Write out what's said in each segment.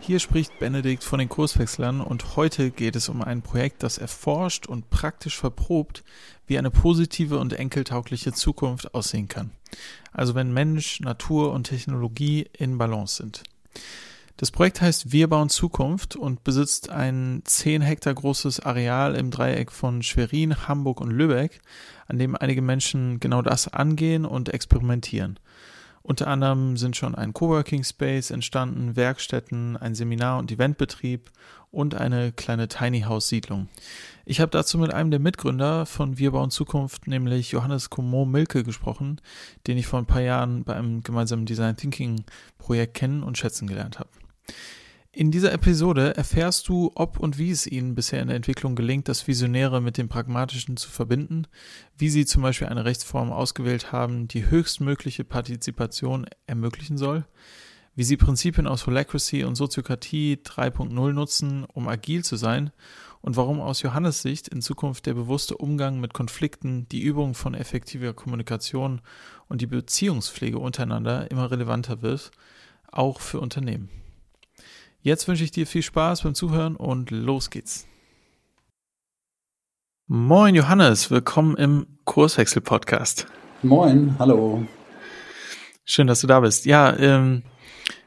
Hier spricht Benedikt von den Kurswechslern und heute geht es um ein Projekt, das erforscht und praktisch verprobt, wie eine positive und enkeltaugliche Zukunft aussehen kann. Also wenn Mensch, Natur und Technologie in Balance sind. Das Projekt heißt Wir bauen Zukunft und besitzt ein 10 Hektar großes Areal im Dreieck von Schwerin, Hamburg und Lübeck, an dem einige Menschen genau das angehen und experimentieren. Unter anderem sind schon ein Coworking Space entstanden, Werkstätten, ein Seminar- und Eventbetrieb und eine kleine Tiny House Siedlung. Ich habe dazu mit einem der Mitgründer von Wir bauen Zukunft, nämlich Johannes Comeau Milke, gesprochen, den ich vor ein paar Jahren bei einem gemeinsamen Design Thinking Projekt kennen und schätzen gelernt habe. In dieser Episode erfährst du, ob und wie es ihnen bisher in der Entwicklung gelingt, das Visionäre mit dem Pragmatischen zu verbinden, wie sie zum Beispiel eine Rechtsform ausgewählt haben, die höchstmögliche Partizipation ermöglichen soll, wie sie Prinzipien aus Holacracy und Soziokratie 3.0 nutzen, um agil zu sein und warum aus Johannes Sicht in Zukunft der bewusste Umgang mit Konflikten, die Übung von effektiver Kommunikation und die Beziehungspflege untereinander immer relevanter wird, auch für Unternehmen. Jetzt wünsche ich dir viel Spaß beim Zuhören und los geht's. Moin Johannes, willkommen im Kurswechsel Podcast. Moin, hallo. Schön, dass du da bist. Ja, ähm,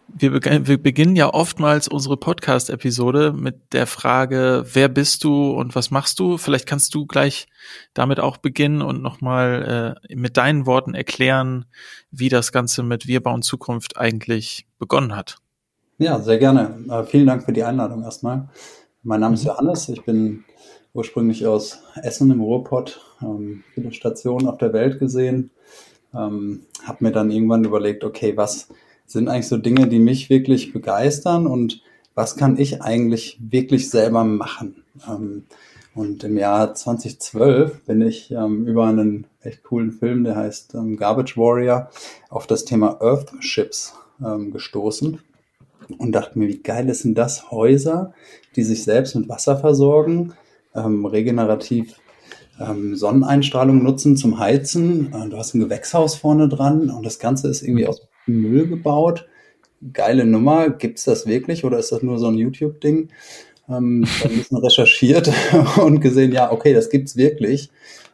wir, be wir beginnen ja oftmals unsere Podcast-Episode mit der Frage, wer bist du und was machst du? Vielleicht kannst du gleich damit auch beginnen und nochmal äh, mit deinen Worten erklären, wie das Ganze mit Wir bauen Zukunft eigentlich begonnen hat. Ja, sehr gerne. Äh, vielen Dank für die Einladung erstmal. Mein Name ist mhm. Johannes. Ich bin ursprünglich aus Essen im Ruhrpott. Ähm, viele Stationen auf der Welt gesehen. Ähm, habe mir dann irgendwann überlegt, okay, was sind eigentlich so Dinge, die mich wirklich begeistern und was kann ich eigentlich wirklich selber machen? Ähm, und im Jahr 2012 bin ich ähm, über einen echt coolen Film, der heißt ähm, Garbage Warrior, auf das Thema Earthships ähm, gestoßen und dachte mir, wie geil ist denn das? Häuser, die sich selbst mit Wasser versorgen, ähm, regenerativ ähm, Sonneneinstrahlung nutzen zum Heizen. Äh, du hast ein Gewächshaus vorne dran und das Ganze ist irgendwie aus Müll gebaut. Geile Nummer. Gibt es das wirklich oder ist das nur so ein YouTube-Ding? Ähm, ein bisschen recherchiert und gesehen, ja, okay, das gibt's wirklich.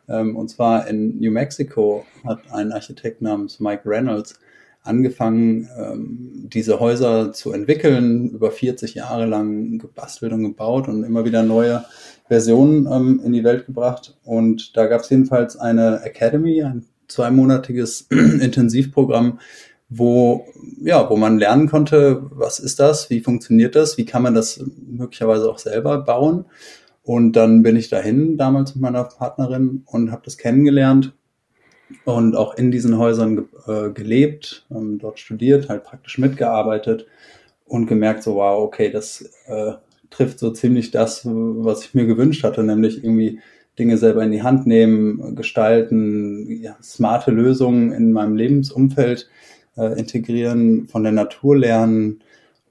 Ähm, und zwar in New Mexico hat ein Architekt namens Mike Reynolds angefangen, ähm, diese Häuser zu entwickeln, über 40 Jahre lang gebastelt und gebaut und immer wieder neue Versionen ähm, in die Welt gebracht. Und da gab es jedenfalls eine Academy, ein zweimonatiges Intensivprogramm, wo, ja, wo man lernen konnte, was ist das, wie funktioniert das, wie kann man das möglicherweise auch selber bauen. Und dann bin ich dahin, damals mit meiner Partnerin, und habe das kennengelernt und auch in diesen Häusern ge äh, gelebt, ähm, dort studiert, halt praktisch mitgearbeitet und gemerkt, so wow, okay, das äh, trifft so ziemlich das, was ich mir gewünscht hatte, nämlich irgendwie Dinge selber in die Hand nehmen, gestalten, ja, smarte Lösungen in meinem Lebensumfeld äh, integrieren, von der Natur lernen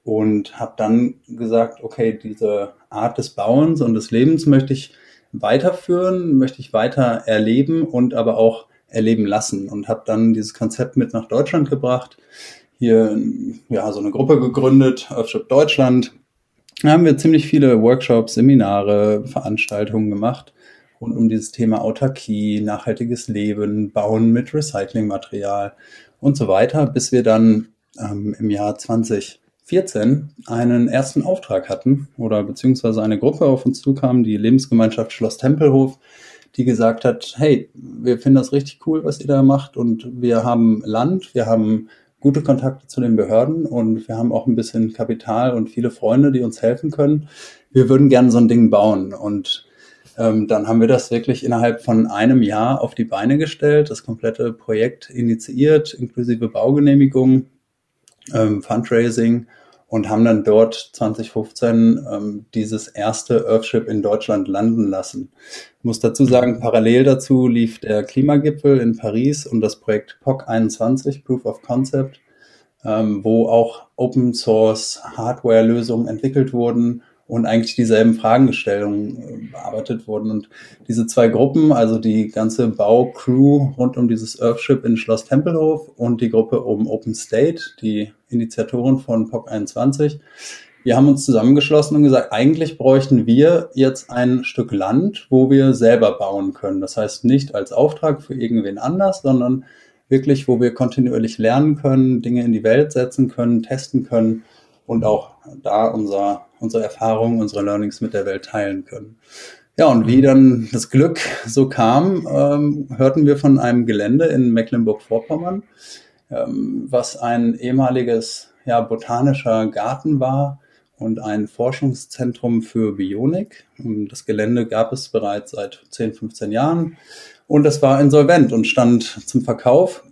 und habe dann gesagt, okay, diese Art des Bauens und des Lebens möchte ich weiterführen, möchte ich weiter erleben und aber auch erleben lassen und habe dann dieses Konzept mit nach Deutschland gebracht. Hier ja so eine Gruppe gegründet, Earthship Deutschland. Da haben wir ziemlich viele Workshops, Seminare, Veranstaltungen gemacht rund um dieses Thema Autarkie, nachhaltiges Leben, Bauen mit Recyclingmaterial und so weiter, bis wir dann ähm, im Jahr 2014 einen ersten Auftrag hatten oder beziehungsweise eine Gruppe auf uns zukam, die Lebensgemeinschaft Schloss Tempelhof, die gesagt hat, hey, wir finden das richtig cool, was ihr da macht und wir haben Land, wir haben gute Kontakte zu den Behörden und wir haben auch ein bisschen Kapital und viele Freunde, die uns helfen können. Wir würden gerne so ein Ding bauen und ähm, dann haben wir das wirklich innerhalb von einem Jahr auf die Beine gestellt, das komplette Projekt initiiert, inklusive Baugenehmigung, ähm, Fundraising und haben dann dort 2015 ähm, dieses erste Earthship in Deutschland landen lassen. Ich muss dazu sagen, parallel dazu lief der Klimagipfel in Paris und das Projekt POC 21, Proof of Concept, ähm, wo auch Open Source Hardware-Lösungen entwickelt wurden und eigentlich dieselben Fragestellungen äh, bearbeitet wurden. Und diese zwei Gruppen, also die ganze Baucrew rund um dieses Earthship in Schloss Tempelhof und die Gruppe um Open State, die Initiatoren von POC 21, wir haben uns zusammengeschlossen und gesagt, eigentlich bräuchten wir jetzt ein Stück Land, wo wir selber bauen können. Das heißt nicht als Auftrag für irgendwen anders, sondern wirklich, wo wir kontinuierlich lernen können, Dinge in die Welt setzen können, testen können und auch da unser, unsere Erfahrungen, unsere Learnings mit der Welt teilen können. Ja, und wie dann das Glück so kam, ähm, hörten wir von einem Gelände in Mecklenburg-Vorpommern, ähm, was ein ehemaliges ja, botanischer Garten war und ein Forschungszentrum für Bionik. Das Gelände gab es bereits seit 10, 15 Jahren und es war insolvent und stand zum Verkauf.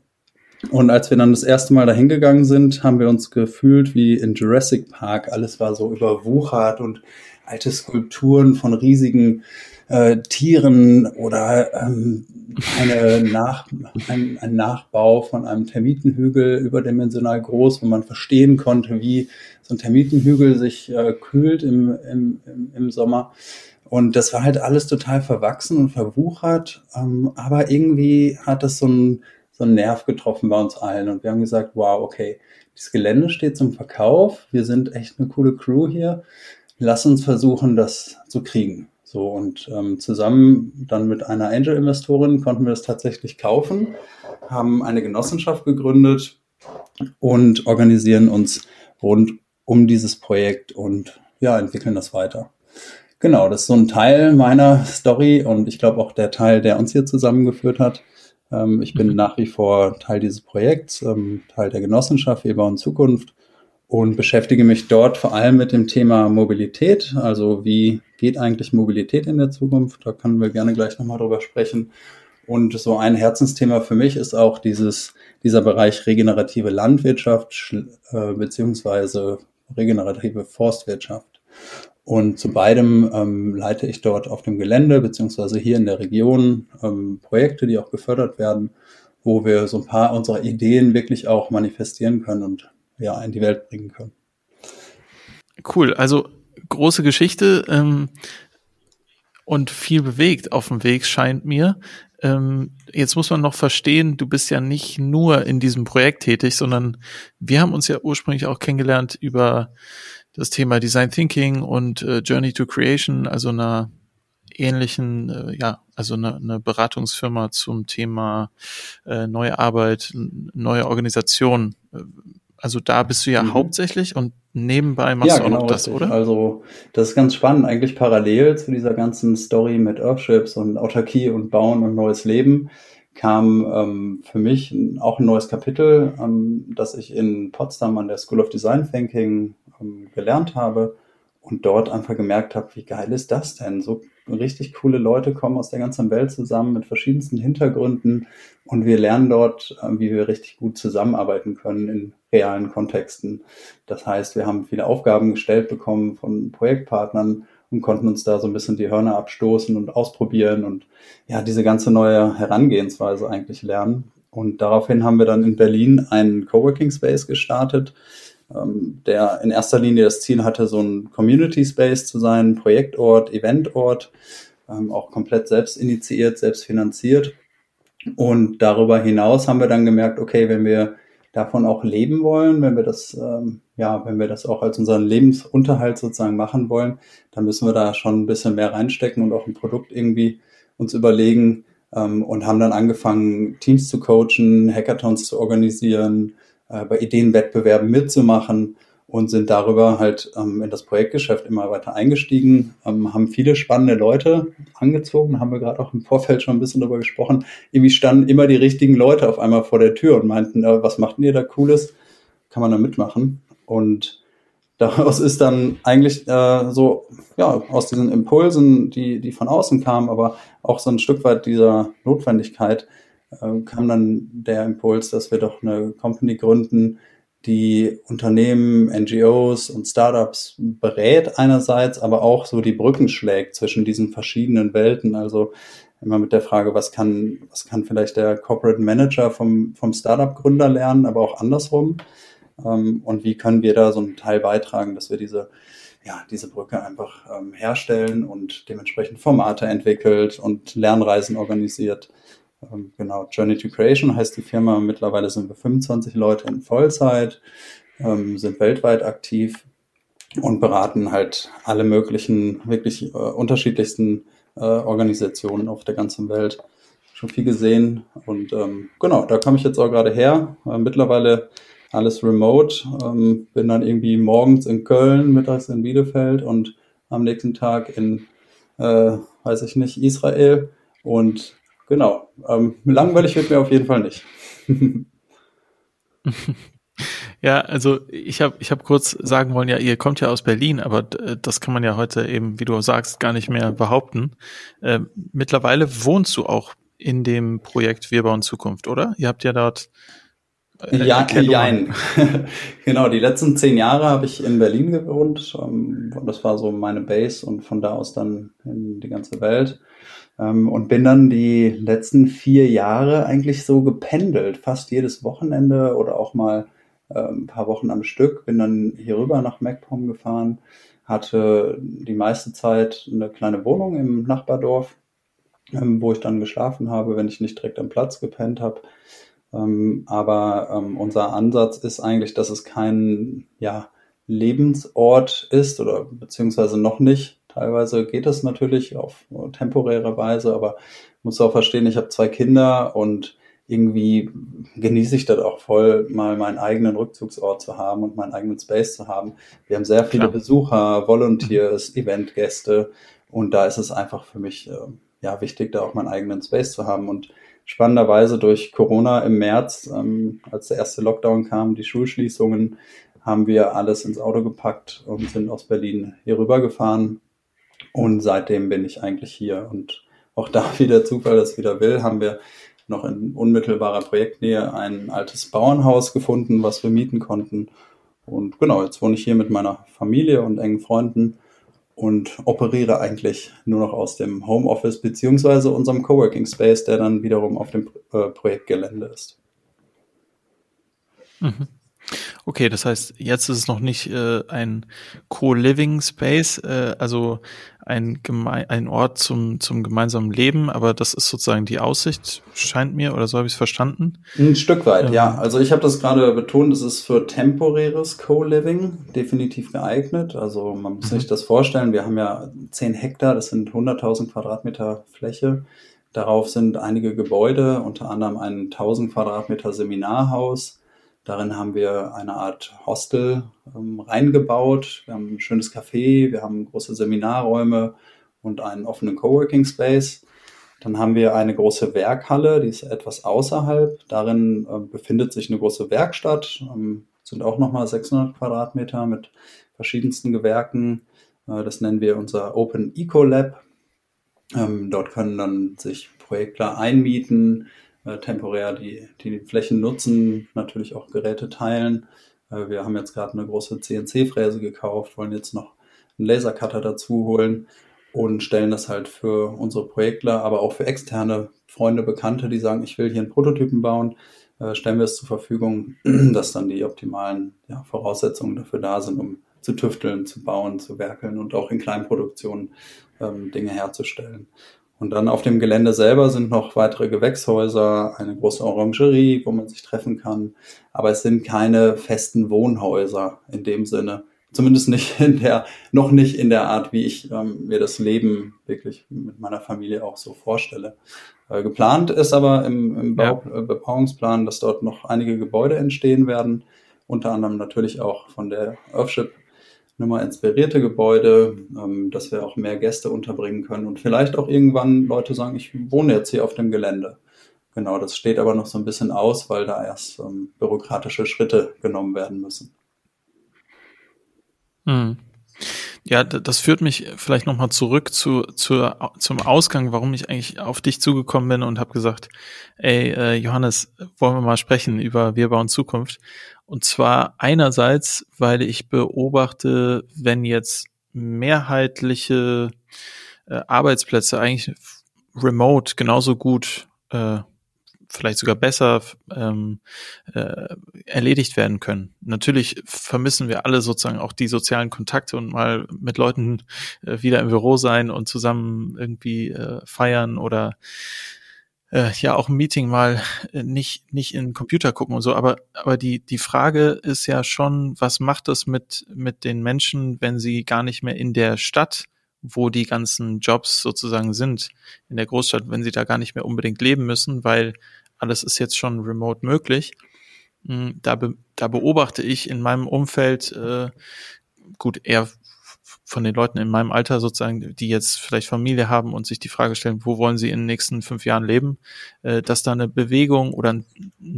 Und als wir dann das erste Mal dahin gegangen sind, haben wir uns gefühlt wie in Jurassic Park. Alles war so überwuchert und alte Skulpturen von riesigen äh, Tieren oder ähm, eine Nach, ein, ein Nachbau von einem Termitenhügel überdimensional groß, wo man verstehen konnte, wie so ein Termitenhügel sich äh, kühlt im, im, im, Sommer. Und das war halt alles total verwachsen und verwuchert, ähm, aber irgendwie hat das so ein so einen Nerv getroffen bei uns allen. Und wir haben gesagt, wow, okay, dieses Gelände steht zum Verkauf. Wir sind echt eine coole Crew hier. Lass uns versuchen, das zu kriegen. So und ähm, zusammen dann mit einer Angel-Investorin konnten wir das tatsächlich kaufen, haben eine Genossenschaft gegründet und organisieren uns rund um dieses Projekt und ja, entwickeln das weiter. Genau, das ist so ein Teil meiner Story und ich glaube auch der Teil, der uns hier zusammengeführt hat. Ähm, ich bin mhm. nach wie vor Teil dieses Projekts, ähm, Teil der Genossenschaft Wir bauen Zukunft und beschäftige mich dort vor allem mit dem Thema Mobilität. Also wie geht eigentlich Mobilität in der Zukunft? Da können wir gerne gleich nochmal drüber sprechen. Und so ein Herzensthema für mich ist auch dieses, dieser Bereich regenerative Landwirtschaft äh, beziehungsweise regenerative Forstwirtschaft. Und zu beidem ähm, leite ich dort auf dem Gelände beziehungsweise hier in der Region ähm, Projekte, die auch gefördert werden, wo wir so ein paar unserer Ideen wirklich auch manifestieren können und ja in die Welt bringen können. Cool, also große Geschichte ähm, und viel bewegt auf dem Weg scheint mir. Ähm, jetzt muss man noch verstehen, du bist ja nicht nur in diesem Projekt tätig, sondern wir haben uns ja ursprünglich auch kennengelernt über das Thema Design Thinking und äh, Journey to Creation, also einer ähnlichen, äh, ja, also eine, eine Beratungsfirma zum Thema äh, neue Arbeit, neue Organisation. Also da bist du ja mhm. hauptsächlich und nebenbei machst ja, du auch genau, noch das, richtig. oder? Also das ist ganz spannend, eigentlich parallel zu dieser ganzen Story mit Earthships und Autarkie und Bauen und neues Leben kam ähm, für mich auch ein neues Kapitel, ähm, das ich in Potsdam an der School of Design Thinking ähm, gelernt habe und dort einfach gemerkt habe, wie geil ist das denn? So richtig coole Leute kommen aus der ganzen Welt zusammen mit verschiedensten Hintergründen und wir lernen dort, äh, wie wir richtig gut zusammenarbeiten können in realen Kontexten. Das heißt, wir haben viele Aufgaben gestellt bekommen von Projektpartnern und konnten uns da so ein bisschen die Hörner abstoßen und ausprobieren und ja, diese ganze neue Herangehensweise eigentlich lernen. Und daraufhin haben wir dann in Berlin einen Coworking Space gestartet, ähm, der in erster Linie das Ziel hatte, so ein Community Space zu sein, Projektort, Eventort, ähm, auch komplett selbst initiiert, selbst finanziert. Und darüber hinaus haben wir dann gemerkt, okay, wenn wir davon auch leben wollen, wenn wir das, ähm, ja, wenn wir das auch als unseren Lebensunterhalt sozusagen machen wollen, dann müssen wir da schon ein bisschen mehr reinstecken und auch ein Produkt irgendwie uns überlegen ähm, und haben dann angefangen, Teams zu coachen, Hackathons zu organisieren, äh, bei Ideenwettbewerben mitzumachen und sind darüber halt ähm, in das Projektgeschäft immer weiter eingestiegen, ähm, haben viele spannende Leute angezogen, haben wir gerade auch im Vorfeld schon ein bisschen darüber gesprochen. Irgendwie standen immer die richtigen Leute auf einmal vor der Tür und meinten, äh, was macht ihr da Cooles? Kann man da mitmachen? Und daraus ist dann eigentlich äh, so, ja, aus diesen Impulsen, die, die von außen kamen, aber auch so ein Stück weit dieser Notwendigkeit, äh, kam dann der Impuls, dass wir doch eine Company gründen, die Unternehmen, NGOs und Startups berät einerseits, aber auch so die Brücken schlägt zwischen diesen verschiedenen Welten. Also immer mit der Frage, was kann, was kann vielleicht der Corporate Manager vom, vom Startup-Gründer lernen, aber auch andersrum. Ähm, und wie können wir da so einen Teil beitragen, dass wir diese, ja, diese Brücke einfach ähm, herstellen und dementsprechend Formate entwickelt und Lernreisen organisiert. Ähm, genau, Journey to Creation heißt die Firma. Mittlerweile sind wir 25 Leute in Vollzeit, ähm, sind weltweit aktiv und beraten halt alle möglichen, wirklich äh, unterschiedlichsten äh, Organisationen auf der ganzen Welt. Schon viel gesehen und ähm, genau, da komme ich jetzt auch gerade her. Äh, mittlerweile alles remote. Bin dann irgendwie morgens in Köln, mittags in Bielefeld und am nächsten Tag in, weiß ich nicht, Israel. Und genau, ähm, langweilig wird mir auf jeden Fall nicht. Ja, also ich habe ich hab kurz sagen wollen, ja, ihr kommt ja aus Berlin, aber das kann man ja heute eben, wie du sagst, gar nicht mehr behaupten. Äh, mittlerweile wohnst du auch in dem Projekt Wir bauen Zukunft, oder? Ihr habt ja dort äh, ja, jein. genau, die letzten zehn Jahre habe ich in Berlin gewohnt. Ähm, das war so meine Base und von da aus dann in die ganze Welt. Ähm, und bin dann die letzten vier Jahre eigentlich so gependelt, fast jedes Wochenende oder auch mal äh, ein paar Wochen am Stück, bin dann hier rüber nach MacPom gefahren, hatte die meiste Zeit eine kleine Wohnung im Nachbardorf, ähm, wo ich dann geschlafen habe, wenn ich nicht direkt am Platz gepennt habe. Ähm, aber ähm, unser Ansatz ist eigentlich, dass es kein ja, Lebensort ist oder beziehungsweise noch nicht. Teilweise geht es natürlich auf temporäre Weise, aber muss auch verstehen, ich habe zwei Kinder und irgendwie genieße ich das auch voll, mal meinen eigenen Rückzugsort zu haben und meinen eigenen Space zu haben. Wir haben sehr viele Klar. Besucher, Volunteers, mhm. Eventgäste und da ist es einfach für mich äh, ja wichtig, da auch meinen eigenen Space zu haben und spannenderweise durch Corona im März, ähm, als der erste Lockdown kam, die Schulschließungen, haben wir alles ins Auto gepackt und sind aus Berlin hier rüber gefahren. Und seitdem bin ich eigentlich hier. Und auch da, wie der Zufall das wieder will, haben wir noch in unmittelbarer Projektnähe ein altes Bauernhaus gefunden, was wir mieten konnten. Und genau, jetzt wohne ich hier mit meiner Familie und engen Freunden und operiere eigentlich nur noch aus dem Homeoffice beziehungsweise unserem Coworking Space, der dann wiederum auf dem äh, Projektgelände ist. Mhm. Okay, das heißt, jetzt ist es noch nicht äh, ein Co-Living Space, äh, also ein, Geme ein Ort zum, zum gemeinsamen Leben, aber das ist sozusagen die Aussicht, scheint mir, oder so habe ich es verstanden? Ein Stück weit, ähm, ja. Also ich habe das gerade betont, es ist für temporäres Co-Living definitiv geeignet. Also man muss mhm. sich das vorstellen, wir haben ja 10 Hektar, das sind 100.000 Quadratmeter Fläche. Darauf sind einige Gebäude, unter anderem ein 1000 Quadratmeter Seminarhaus, Darin haben wir eine Art Hostel ähm, reingebaut. Wir haben ein schönes Café, wir haben große Seminarräume und einen offenen Coworking Space. Dann haben wir eine große Werkhalle, die ist etwas außerhalb. Darin äh, befindet sich eine große Werkstatt, ähm, sind auch nochmal 600 Quadratmeter mit verschiedensten Gewerken. Äh, das nennen wir unser Open Eco Lab. Ähm, dort können dann sich Projektler einmieten, äh, temporär die, die Flächen nutzen, natürlich auch Geräte teilen. Äh, wir haben jetzt gerade eine große CNC-Fräse gekauft, wollen jetzt noch einen Lasercutter dazu holen und stellen das halt für unsere Projektler, aber auch für externe Freunde, Bekannte, die sagen, ich will hier einen Prototypen bauen, äh, stellen wir es zur Verfügung, dass dann die optimalen ja, Voraussetzungen dafür da sind, um zu tüfteln, zu bauen, zu werkeln und auch in Kleinproduktionen ähm, Dinge herzustellen. Und dann auf dem Gelände selber sind noch weitere Gewächshäuser, eine große Orangerie, wo man sich treffen kann. Aber es sind keine festen Wohnhäuser in dem Sinne. Zumindest nicht in der, noch nicht in der Art, wie ich ähm, mir das Leben wirklich mit meiner Familie auch so vorstelle. Äh, geplant ist aber im, im Bau, ja. Äh, Bebauungsplan, dass dort noch einige Gebäude entstehen werden. Unter anderem natürlich auch von der Earthship nochmal inspirierte Gebäude, ähm, dass wir auch mehr Gäste unterbringen können und vielleicht auch irgendwann Leute sagen, ich wohne jetzt hier auf dem Gelände. Genau, das steht aber noch so ein bisschen aus, weil da erst ähm, bürokratische Schritte genommen werden müssen. Hm. Ja, das führt mich vielleicht nochmal zurück zu, zu, zum Ausgang, warum ich eigentlich auf dich zugekommen bin und habe gesagt, ey, äh, Johannes, wollen wir mal sprechen über Wir bauen Zukunft. Und zwar einerseits, weil ich beobachte, wenn jetzt mehrheitliche äh, Arbeitsplätze eigentlich remote genauso gut, äh, vielleicht sogar besser ähm, äh, erledigt werden können. Natürlich vermissen wir alle sozusagen auch die sozialen Kontakte und mal mit Leuten äh, wieder im Büro sein und zusammen irgendwie äh, feiern oder äh, ja auch ein Meeting mal äh, nicht nicht in den Computer gucken und so, aber aber die die Frage ist ja schon, was macht das mit mit den Menschen, wenn sie gar nicht mehr in der Stadt, wo die ganzen Jobs sozusagen sind, in der Großstadt, wenn sie da gar nicht mehr unbedingt leben müssen, weil alles ist jetzt schon remote möglich. Hm, da, be, da beobachte ich in meinem Umfeld äh, gut eher von den Leuten in meinem Alter sozusagen, die jetzt vielleicht Familie haben und sich die Frage stellen, wo wollen sie in den nächsten fünf Jahren leben, äh, dass da eine Bewegung oder ein,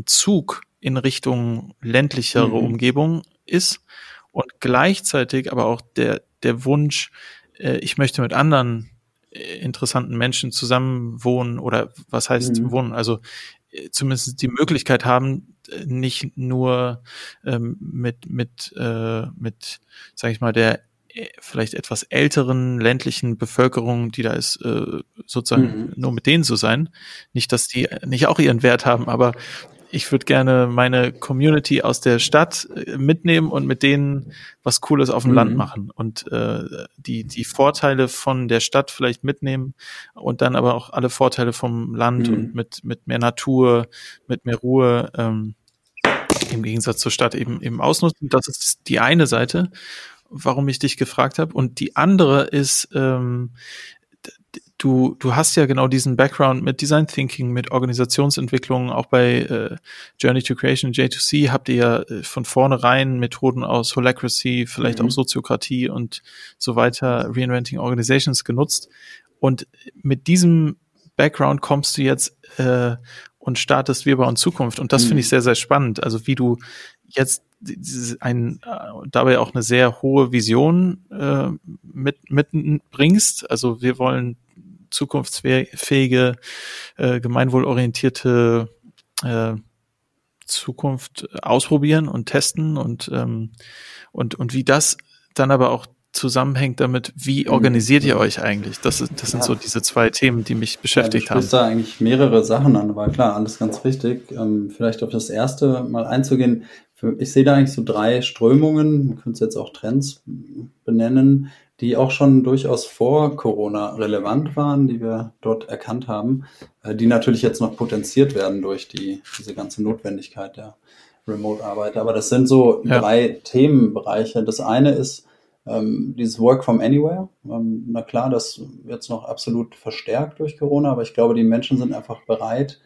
Zug in Richtung ländlichere mhm. Umgebung ist und gleichzeitig aber auch der, der Wunsch, äh, ich möchte mit anderen äh, interessanten Menschen zusammen wohnen oder was heißt mhm. wohnen, also äh, zumindest die Möglichkeit haben, nicht nur ähm, mit mit äh, mit sage ich mal der äh, vielleicht etwas älteren ländlichen Bevölkerung, die da ist, äh, sozusagen mhm. nur mit denen zu sein. Nicht, dass die nicht auch ihren Wert haben, aber ich würde gerne meine Community aus der Stadt äh, mitnehmen und mit denen was Cooles auf dem mhm. Land machen und äh, die die Vorteile von der Stadt vielleicht mitnehmen und dann aber auch alle Vorteile vom Land mhm. und mit mit mehr Natur, mit mehr Ruhe ähm, im Gegensatz zur Stadt eben eben ausnutzen. Das ist die eine Seite warum ich dich gefragt habe. Und die andere ist, ähm, du, du hast ja genau diesen Background mit Design Thinking, mit Organisationsentwicklung, auch bei äh, Journey to Creation, J2C habt ihr ja äh, von vornherein Methoden aus Holacracy, vielleicht mhm. auch Soziokratie und so weiter, Reinventing Organizations genutzt. Und mit diesem Background kommst du jetzt äh, und startest Wir bauen Zukunft. Und das mhm. finde ich sehr, sehr spannend. Also wie du jetzt ein, äh, dabei auch eine sehr hohe Vision äh, mit, mitbringst. Also wir wollen zukunftsfähige, äh, gemeinwohlorientierte äh, Zukunft ausprobieren und testen und, ähm, und, und wie das dann aber auch zusammenhängt damit, wie mhm. organisiert ihr euch eigentlich? Das, ist, das sind ja. so diese zwei Themen, die mich beschäftigt ja, du haben. da eigentlich mehrere Sachen an, aber klar, alles ganz richtig. Ähm, vielleicht auf das erste mal einzugehen ich sehe da eigentlich so drei Strömungen, man könnte es jetzt auch Trends benennen, die auch schon durchaus vor Corona relevant waren, die wir dort erkannt haben, äh, die natürlich jetzt noch potenziert werden durch die, diese ganze Notwendigkeit der Remote-Arbeit. Aber das sind so ja. drei Themenbereiche. Das eine ist ähm, dieses Work from Anywhere. Ähm, na klar, das wird jetzt noch absolut verstärkt durch Corona, aber ich glaube, die Menschen sind einfach bereit,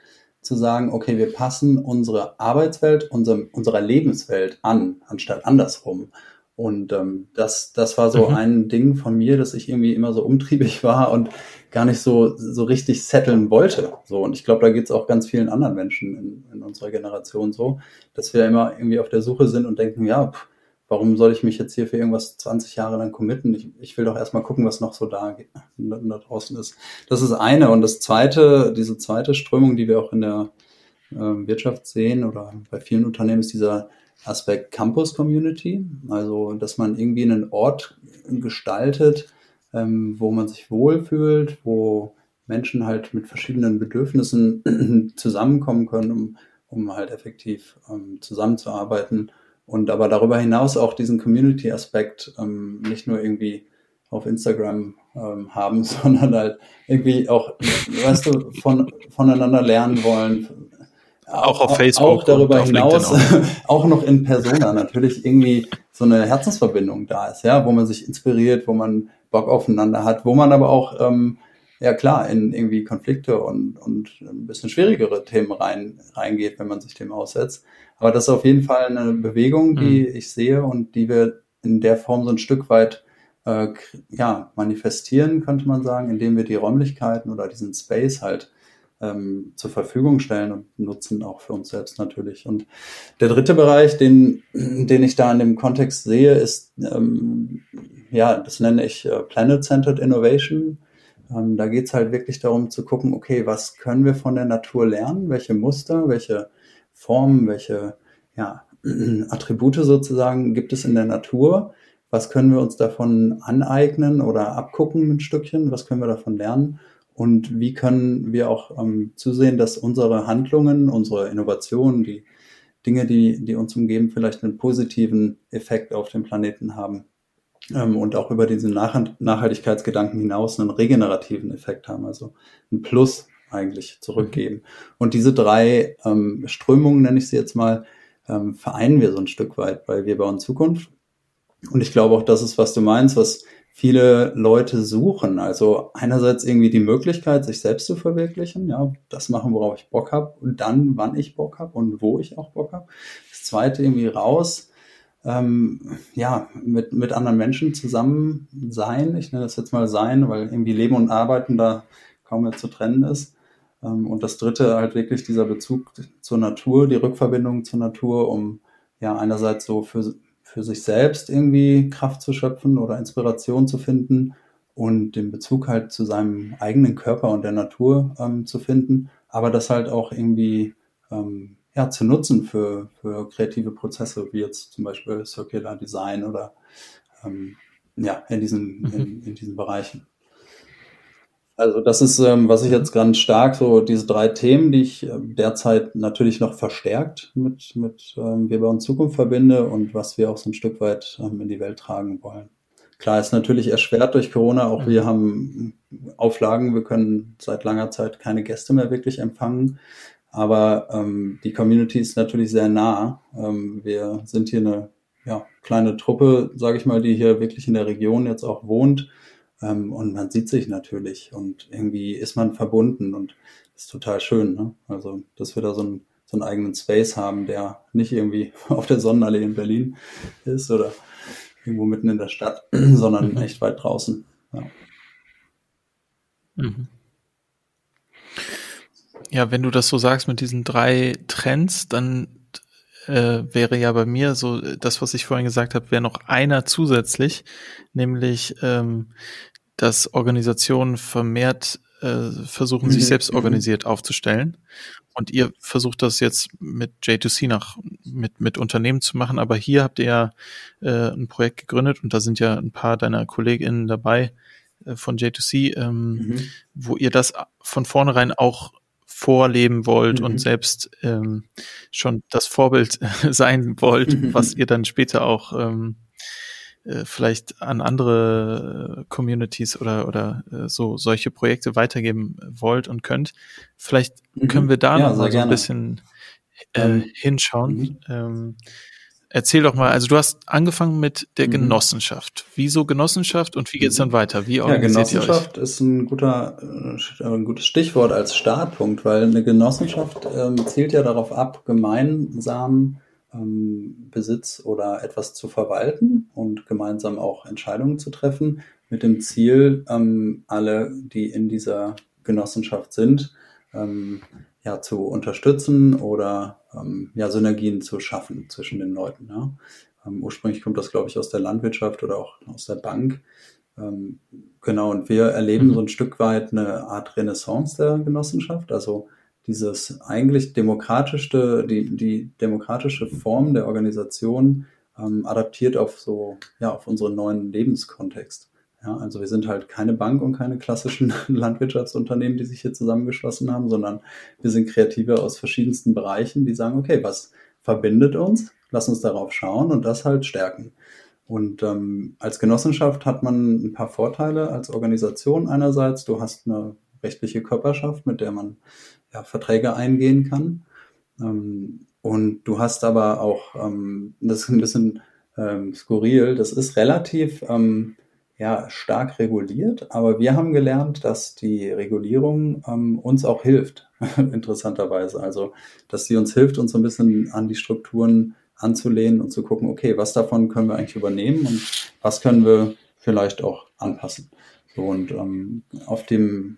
zu sagen, okay, wir passen unsere Arbeitswelt unserem, unserer Lebenswelt an, anstatt andersrum. Und ähm, das, das war so mhm. ein Ding von mir, dass ich irgendwie immer so umtriebig war und gar nicht so, so richtig setteln wollte. So, und ich glaube, da geht es auch ganz vielen anderen Menschen in, in unserer Generation so, dass wir immer irgendwie auf der Suche sind und denken, ja, pff, warum soll ich mich jetzt hier für irgendwas 20 Jahre lang committen? Ich, ich will doch erstmal gucken, was noch so da, da draußen ist. Das ist eine. Und das zweite, diese zweite Strömung, die wir auch in der äh, Wirtschaft sehen oder bei vielen Unternehmen, ist dieser Aspekt Campus Community. Also, dass man irgendwie einen Ort gestaltet, ähm, wo man sich wohlfühlt, wo Menschen halt mit verschiedenen Bedürfnissen zusammenkommen können, um, um halt effektiv ähm, zusammenzuarbeiten und aber darüber hinaus auch diesen Community-Aspekt ähm, nicht nur irgendwie auf Instagram ähm, haben, sondern halt irgendwie auch, weißt du, von, voneinander lernen wollen. Auch auf Facebook. Auch darüber hinaus, auch. auch. noch in Persona natürlich irgendwie so eine Herzensverbindung da ist, ja, wo man sich inspiriert, wo man Bock aufeinander hat, wo man aber auch, ähm, ja klar, in irgendwie Konflikte und, und ein bisschen schwierigere Themen rein, reingeht, wenn man sich dem aussetzt. Aber das ist auf jeden Fall eine Bewegung, die mhm. ich sehe und die wir in der Form so ein Stück weit äh, ja, manifestieren, könnte man sagen, indem wir die Räumlichkeiten oder diesen Space halt ähm, zur Verfügung stellen und nutzen, auch für uns selbst natürlich. Und der dritte Bereich, den, den ich da in dem Kontext sehe, ist, ähm, ja, das nenne ich äh, Planet-Centered Innovation. Ähm, da geht es halt wirklich darum zu gucken, okay, was können wir von der Natur lernen, welche Muster, welche Formen, welche ja, Attribute sozusagen gibt es in der Natur? Was können wir uns davon aneignen oder abgucken ein Stückchen? Was können wir davon lernen? Und wie können wir auch ähm, zusehen, dass unsere Handlungen, unsere Innovationen, die Dinge, die, die uns umgeben, vielleicht einen positiven Effekt auf den Planeten haben ähm, und auch über diesen Nach Nachhaltigkeitsgedanken hinaus einen regenerativen Effekt haben, also ein Plus eigentlich zurückgeben. Und diese drei ähm, Strömungen, nenne ich sie jetzt mal, ähm, vereinen wir so ein Stück weit bei Wir bauen Zukunft. Und ich glaube auch, das ist, was du meinst, was viele Leute suchen. Also einerseits irgendwie die Möglichkeit, sich selbst zu verwirklichen, ja, das machen, worauf ich Bock habe und dann, wann ich Bock habe und wo ich auch Bock habe. Das zweite irgendwie raus, ähm, ja, mit, mit anderen Menschen zusammen sein. Ich nenne das jetzt mal sein, weil irgendwie Leben und Arbeiten da kaum mehr zu trennen ist. Ähm, und das dritte halt wirklich dieser Bezug zur Natur, die Rückverbindung zur Natur, um ja einerseits so für für sich selbst irgendwie Kraft zu schöpfen oder Inspiration zu finden und den Bezug halt zu seinem eigenen Körper und der Natur ähm, zu finden, aber das halt auch irgendwie ähm, ja, zu nutzen für, für kreative Prozesse, wie jetzt zum Beispiel Circular Design oder ähm, ja, in diesen, mhm. in, in diesen Bereichen. Also das ist, ähm, was ich jetzt ganz stark, so diese drei Themen, die ich äh, derzeit natürlich noch verstärkt mit, mit ähm, Wir bauen Zukunft verbinde und was wir auch so ein Stück weit ähm, in die Welt tragen wollen. Klar, ist natürlich erschwert durch Corona. Auch wir haben Auflagen. Wir können seit langer Zeit keine Gäste mehr wirklich empfangen. Aber ähm, die Community ist natürlich sehr nah. Ähm, wir sind hier eine ja, kleine Truppe, sage ich mal, die hier wirklich in der Region jetzt auch wohnt ähm, und man sieht sich natürlich und irgendwie ist man verbunden und das ist total schön. Ne? Also, dass wir da so, ein, so einen eigenen Space haben, der nicht irgendwie auf der Sonnenallee in Berlin ist oder irgendwo mitten in der Stadt, sondern mhm. echt weit draußen. Ja. Mhm. Ja, wenn du das so sagst mit diesen drei Trends, dann äh, wäre ja bei mir so das, was ich vorhin gesagt habe, wäre noch einer zusätzlich, nämlich ähm, dass Organisationen vermehrt äh, versuchen, mhm. sich selbst mhm. organisiert aufzustellen. Und ihr versucht das jetzt mit J2C nach, mit, mit Unternehmen zu machen, aber hier habt ihr ja äh, ein Projekt gegründet und da sind ja ein paar deiner KollegInnen dabei äh, von J2C, ähm, mhm. wo ihr das von vornherein auch vorleben wollt mhm. und selbst ähm, schon das Vorbild sein wollt, mhm. was ihr dann später auch ähm, äh, vielleicht an andere äh, Communities oder, oder äh, so solche Projekte weitergeben wollt und könnt. Vielleicht mhm. können wir da ja, noch mal so ein bisschen äh, ähm, hinschauen. Mhm. Ähm, erzähl doch mal, also du hast angefangen mit der mhm. Genossenschaft. Wieso Genossenschaft und wie geht's dann weiter? Wie organisiert ja, Genossenschaft ist ein guter, ein gutes Stichwort als Startpunkt, weil eine Genossenschaft ähm, zielt ja darauf ab, gemeinsam ähm, Besitz oder etwas zu verwalten und gemeinsam auch Entscheidungen zu treffen, mit dem Ziel, ähm, alle, die in dieser Genossenschaft sind, ähm, ja, zu unterstützen oder ähm, ja, Synergien zu schaffen zwischen den Leuten. Ja. Ähm, ursprünglich kommt das, glaube ich, aus der Landwirtschaft oder auch aus der Bank. Ähm, genau, und wir erleben mhm. so ein Stück weit eine Art Renaissance der Genossenschaft. Also dieses eigentlich demokratischste, die, die demokratische Form der Organisation ähm, adaptiert auf so, ja, auf unseren neuen Lebenskontext. Ja, also wir sind halt keine Bank und keine klassischen Landwirtschaftsunternehmen, die sich hier zusammengeschlossen haben, sondern wir sind Kreative aus verschiedensten Bereichen, die sagen, okay, was verbindet uns? Lass uns darauf schauen und das halt stärken. Und ähm, als Genossenschaft hat man ein paar Vorteile als Organisation einerseits. Du hast eine rechtliche Körperschaft, mit der man ja, Verträge eingehen kann. Ähm, und du hast aber auch, ähm, das ist ein bisschen ähm, skurril, das ist relativ ähm, ja, stark reguliert, aber wir haben gelernt, dass die Regulierung ähm, uns auch hilft, interessanterweise. Also, dass sie uns hilft, uns so ein bisschen an die Strukturen anzulehnen und zu gucken, okay, was davon können wir eigentlich übernehmen und was können wir vielleicht auch anpassen. So, und ähm, auf dem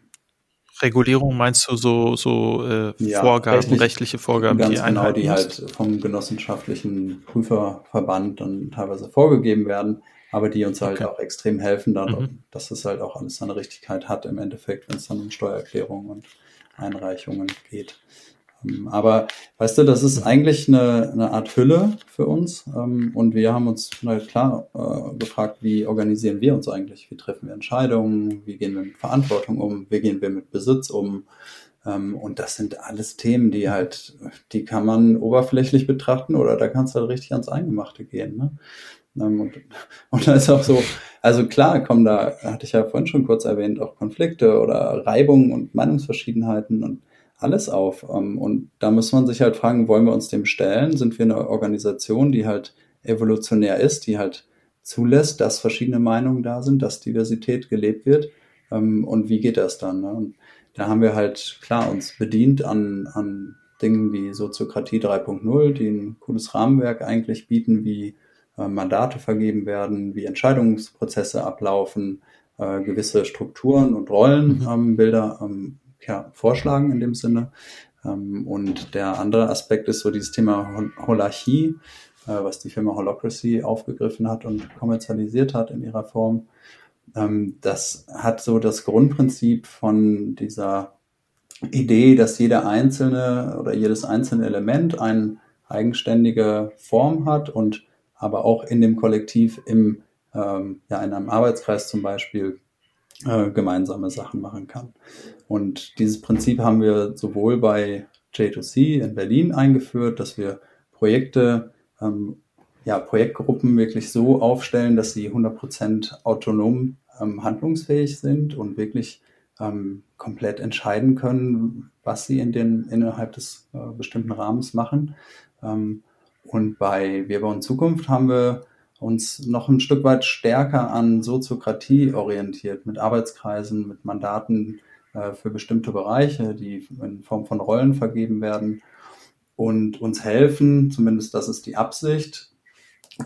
Regulierung meinst du so, so äh, ja, Vorgaben, rechtlich, rechtliche Vorgaben, ganz die genau, die halt vom genossenschaftlichen Prüferverband dann teilweise vorgegeben werden, aber die uns halt okay. auch extrem helfen, dann, mhm. dass es halt auch alles seine Richtigkeit hat im Endeffekt, wenn es dann um Steuererklärungen und Einreichungen geht. Ähm, aber weißt du, das ist eigentlich eine, eine Art Hülle für uns. Ähm, und wir haben uns na klar äh, gefragt, wie organisieren wir uns eigentlich? Wie treffen wir Entscheidungen? Wie gehen wir mit Verantwortung um? Wie gehen wir mit Besitz um? Ähm, und das sind alles Themen, die halt, die kann man oberflächlich betrachten oder da kannst du halt richtig ans Eingemachte gehen. Ne? Und, und da ist auch so, also klar kommen da, hatte ich ja vorhin schon kurz erwähnt, auch Konflikte oder Reibungen und Meinungsverschiedenheiten und alles auf. Ähm, und da muss man sich halt fragen, wollen wir uns dem stellen? Sind wir eine Organisation, die halt evolutionär ist, die halt zulässt, dass verschiedene Meinungen da sind, dass Diversität gelebt wird? Ähm, und wie geht das dann? Ne? Und da haben wir halt klar uns bedient an, an Dingen wie Soziokratie 3.0, die ein cooles Rahmenwerk eigentlich bieten, wie äh, Mandate vergeben werden, wie Entscheidungsprozesse ablaufen, äh, gewisse Strukturen und Rollenbilder mhm. ähm, ja, vorschlagen in dem Sinne. Ähm, und der andere Aspekt ist so dieses Thema Hol Holarchie, äh, was die Firma Holocracy aufgegriffen hat und kommerzialisiert hat in ihrer Form. Ähm, das hat so das Grundprinzip von dieser Idee, dass jeder einzelne oder jedes einzelne Element eine eigenständige Form hat und aber auch in dem Kollektiv im, ähm, ja, in einem Arbeitskreis zum Beispiel äh, gemeinsame Sachen machen kann. Und dieses Prinzip haben wir sowohl bei J2C in Berlin eingeführt, dass wir Projekte, ähm, ja, Projektgruppen wirklich so aufstellen, dass sie 100% autonom ähm, handlungsfähig sind und wirklich ähm, komplett entscheiden können, was sie in den, innerhalb des äh, bestimmten Rahmens machen. Ähm, und bei Wir bauen Zukunft haben wir uns noch ein Stück weit stärker an Soziokratie orientiert, mit Arbeitskreisen, mit Mandaten äh, für bestimmte Bereiche, die in Form von Rollen vergeben werden und uns helfen, zumindest das ist die Absicht,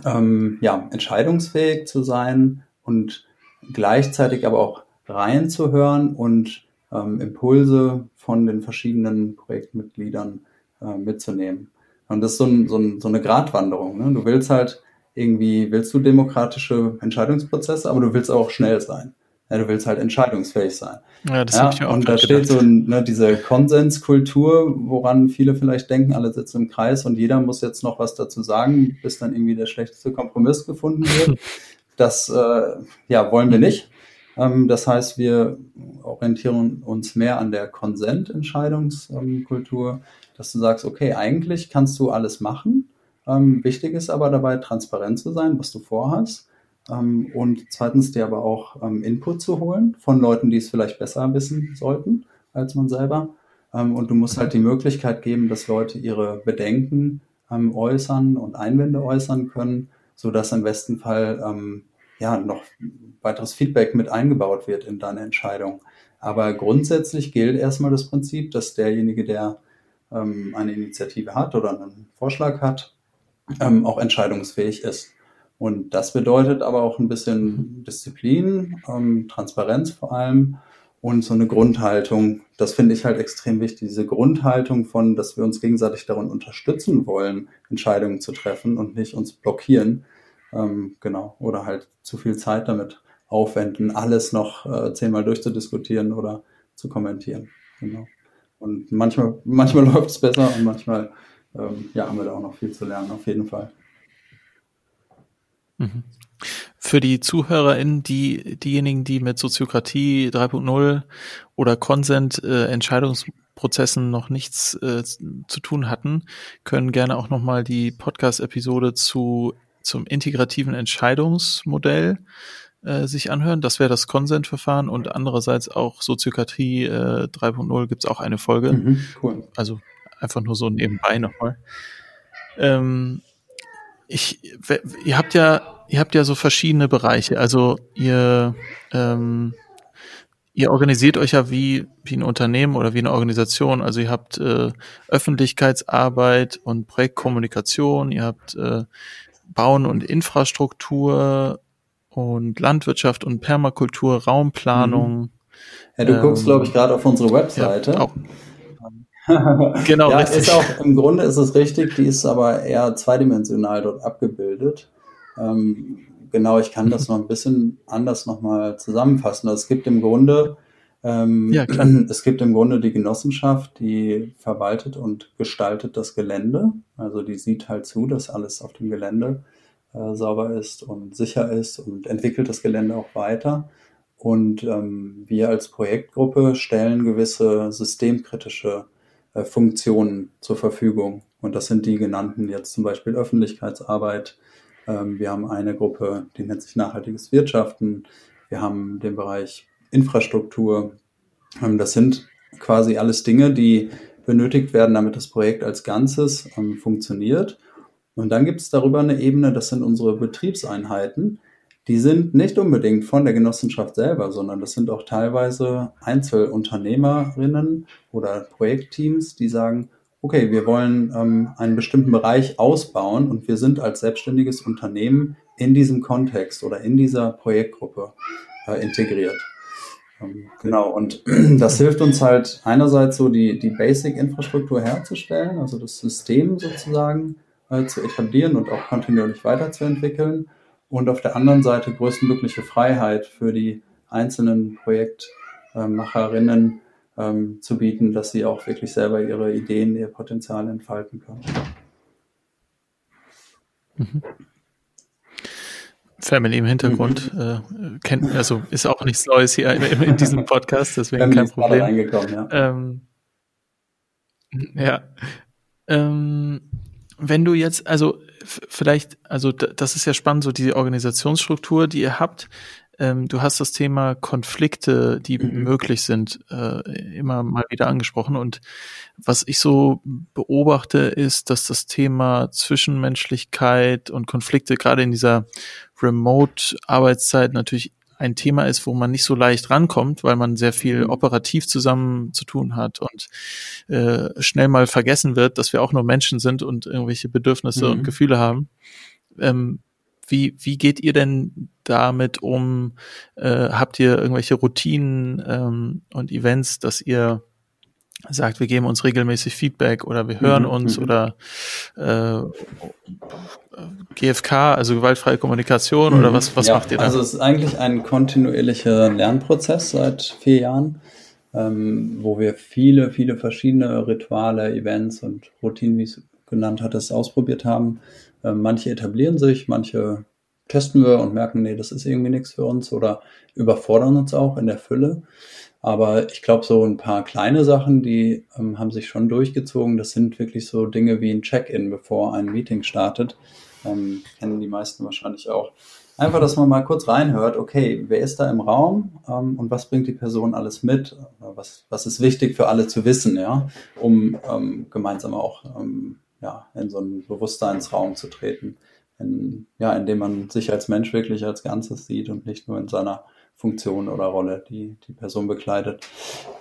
ähm, ja, entscheidungsfähig zu sein und gleichzeitig aber auch reinzuhören und ähm, Impulse von den verschiedenen Projektmitgliedern äh, mitzunehmen. Und das ist so, ein, so, ein, so eine Gratwanderung. Ne? Du willst halt irgendwie, willst du demokratische Entscheidungsprozesse, aber du willst auch schnell sein. Ja, du willst halt entscheidungsfähig sein. Ja, das ja, ich auch Und da steht so ne, diese Konsenskultur, woran viele vielleicht denken, alle sitzen im Kreis und jeder muss jetzt noch was dazu sagen, bis dann irgendwie der schlechteste Kompromiss gefunden wird. das äh, ja, wollen wir nicht. Ähm, das heißt, wir orientieren uns mehr an der Konsententscheidungskultur, dass du sagst, okay, eigentlich kannst du alles machen. Ähm, wichtig ist aber dabei, transparent zu sein, was du vorhast. Ähm, und zweitens dir aber auch Input zu holen von Leuten, die es vielleicht besser wissen sollten als man selber. Und du musst halt die Möglichkeit geben, dass Leute ihre Bedenken äußern und Einwände äußern können, so dass im besten Fall ja noch weiteres Feedback mit eingebaut wird in deine Entscheidung. Aber grundsätzlich gilt erstmal das Prinzip, dass derjenige, der ähm, eine Initiative hat oder einen Vorschlag hat, ähm, auch entscheidungsfähig ist. Und das bedeutet aber auch ein bisschen Disziplin, ähm, Transparenz vor allem und so eine Grundhaltung. Das finde ich halt extrem wichtig, diese Grundhaltung von, dass wir uns gegenseitig darin unterstützen wollen, Entscheidungen zu treffen und nicht uns blockieren. Ähm, genau. Oder halt zu viel Zeit damit aufwenden, alles noch äh, zehnmal durchzudiskutieren oder zu kommentieren. Genau. Und manchmal, manchmal läuft es besser und manchmal ähm, ja, haben wir da auch noch viel zu lernen, auf jeden Fall. Mhm. Für die ZuhörerInnen, die, diejenigen, die mit Soziokratie 3.0 oder Consent äh, Entscheidungsprozessen noch nichts äh, zu tun hatten, können gerne auch nochmal die Podcast-Episode zu, zum integrativen Entscheidungsmodell äh, sich anhören. Das wäre das Consent-Verfahren und andererseits auch Soziokratie äh, 3.0 gibt es auch eine Folge. Mhm, cool. Also einfach nur so nebenbei nochmal. Ähm, ich, ihr habt ja, ihr habt ja so verschiedene Bereiche. Also ihr, ähm, ihr organisiert euch ja wie, wie ein Unternehmen oder wie eine Organisation. Also ihr habt äh, Öffentlichkeitsarbeit und Projektkommunikation, ihr habt äh, Bauen und Infrastruktur und Landwirtschaft und Permakultur, Raumplanung. Mhm. Ja, du ähm, guckst, glaube ich, gerade auf unsere Webseite. Ja, genau, ja, richtig. ist auch, im Grunde ist es richtig, die ist aber eher zweidimensional dort abgebildet. Ähm, genau, ich kann das noch ein bisschen anders nochmal zusammenfassen. Also es gibt im Grunde Ähm, ja, klar. Es gibt im Grunde die Genossenschaft, die verwaltet und gestaltet das Gelände. Also die sieht halt zu, dass alles auf dem Gelände äh, sauber ist und sicher ist und entwickelt das Gelände auch weiter. Und ähm, wir als Projektgruppe stellen gewisse systemkritische äh, Funktionen zur Verfügung. Und das sind die genannten jetzt zum Beispiel Öffentlichkeitsarbeit. Ähm, wir haben eine Gruppe, die nennt sich nachhaltiges Wirtschaften. Wir haben den Bereich Infrastruktur. Ähm, das sind quasi alles Dinge, die benötigt werden, damit das Projekt als Ganzes ähm, funktioniert. Und dann gibt es darüber eine Ebene, das sind unsere Betriebseinheiten. Die sind nicht unbedingt von der Genossenschaft selber, sondern das sind auch teilweise Einzelunternehmerinnen oder Projektteams, die sagen, okay, wir wollen ähm, einen bestimmten Bereich ausbauen und wir sind als selbstständiges Unternehmen in diesem Kontext oder in dieser Projektgruppe äh, integriert. Genau, und das hilft uns halt einerseits so die, die Basic-Infrastruktur herzustellen, also das System sozusagen äh, zu etablieren und auch kontinuierlich weiterzuentwickeln und auf der anderen Seite größtmögliche Freiheit für die einzelnen Projektmacherinnen ähm, zu bieten, dass sie auch wirklich selber ihre Ideen, ihr Potenzial entfalten können. Mhm. Family im Hintergrund mhm. äh, kennt, also ist auch nichts Neues hier in, in diesem Podcast, deswegen Family kein Problem. Ja. Ähm, ja. Ähm, wenn du jetzt, also vielleicht, also das ist ja spannend, so die Organisationsstruktur, die ihr habt. Ähm, du hast das Thema Konflikte, die mhm. möglich sind, äh, immer mal wieder angesprochen. Und was ich so beobachte, ist, dass das Thema Zwischenmenschlichkeit und Konflikte gerade in dieser Remote-Arbeitszeit natürlich ein Thema ist, wo man nicht so leicht rankommt, weil man sehr viel mhm. operativ zusammen zu tun hat und äh, schnell mal vergessen wird, dass wir auch nur Menschen sind und irgendwelche Bedürfnisse mhm. und Gefühle haben. Ähm, wie, wie geht ihr denn damit um? Äh, habt ihr irgendwelche Routinen ähm, und Events, dass ihr sagt, wir geben uns regelmäßig Feedback oder wir hören mhm. uns mhm. oder äh, GFK, also gewaltfreie Kommunikation oder was, was ja, macht ihr da? Also es ist eigentlich ein kontinuierlicher Lernprozess seit vier Jahren, ähm, wo wir viele, viele verschiedene Rituale, Events und Routinen, wie es genannt hat, es ausprobiert haben. Ähm, manche etablieren sich, manche testen wir und merken, nee, das ist irgendwie nichts für uns oder überfordern uns auch in der Fülle. Aber ich glaube, so ein paar kleine Sachen, die ähm, haben sich schon durchgezogen. Das sind wirklich so Dinge wie ein Check-in, bevor ein Meeting startet. Ähm, kennen die meisten wahrscheinlich auch. Einfach, dass man mal kurz reinhört, okay, wer ist da im Raum ähm, und was bringt die Person alles mit? Was, was ist wichtig für alle zu wissen, ja, um ähm, gemeinsam auch ähm, ja, in so einen Bewusstseinsraum zu treten, in, ja, indem man sich als Mensch wirklich als Ganzes sieht und nicht nur in seiner Funktion oder Rolle, die die Person bekleidet.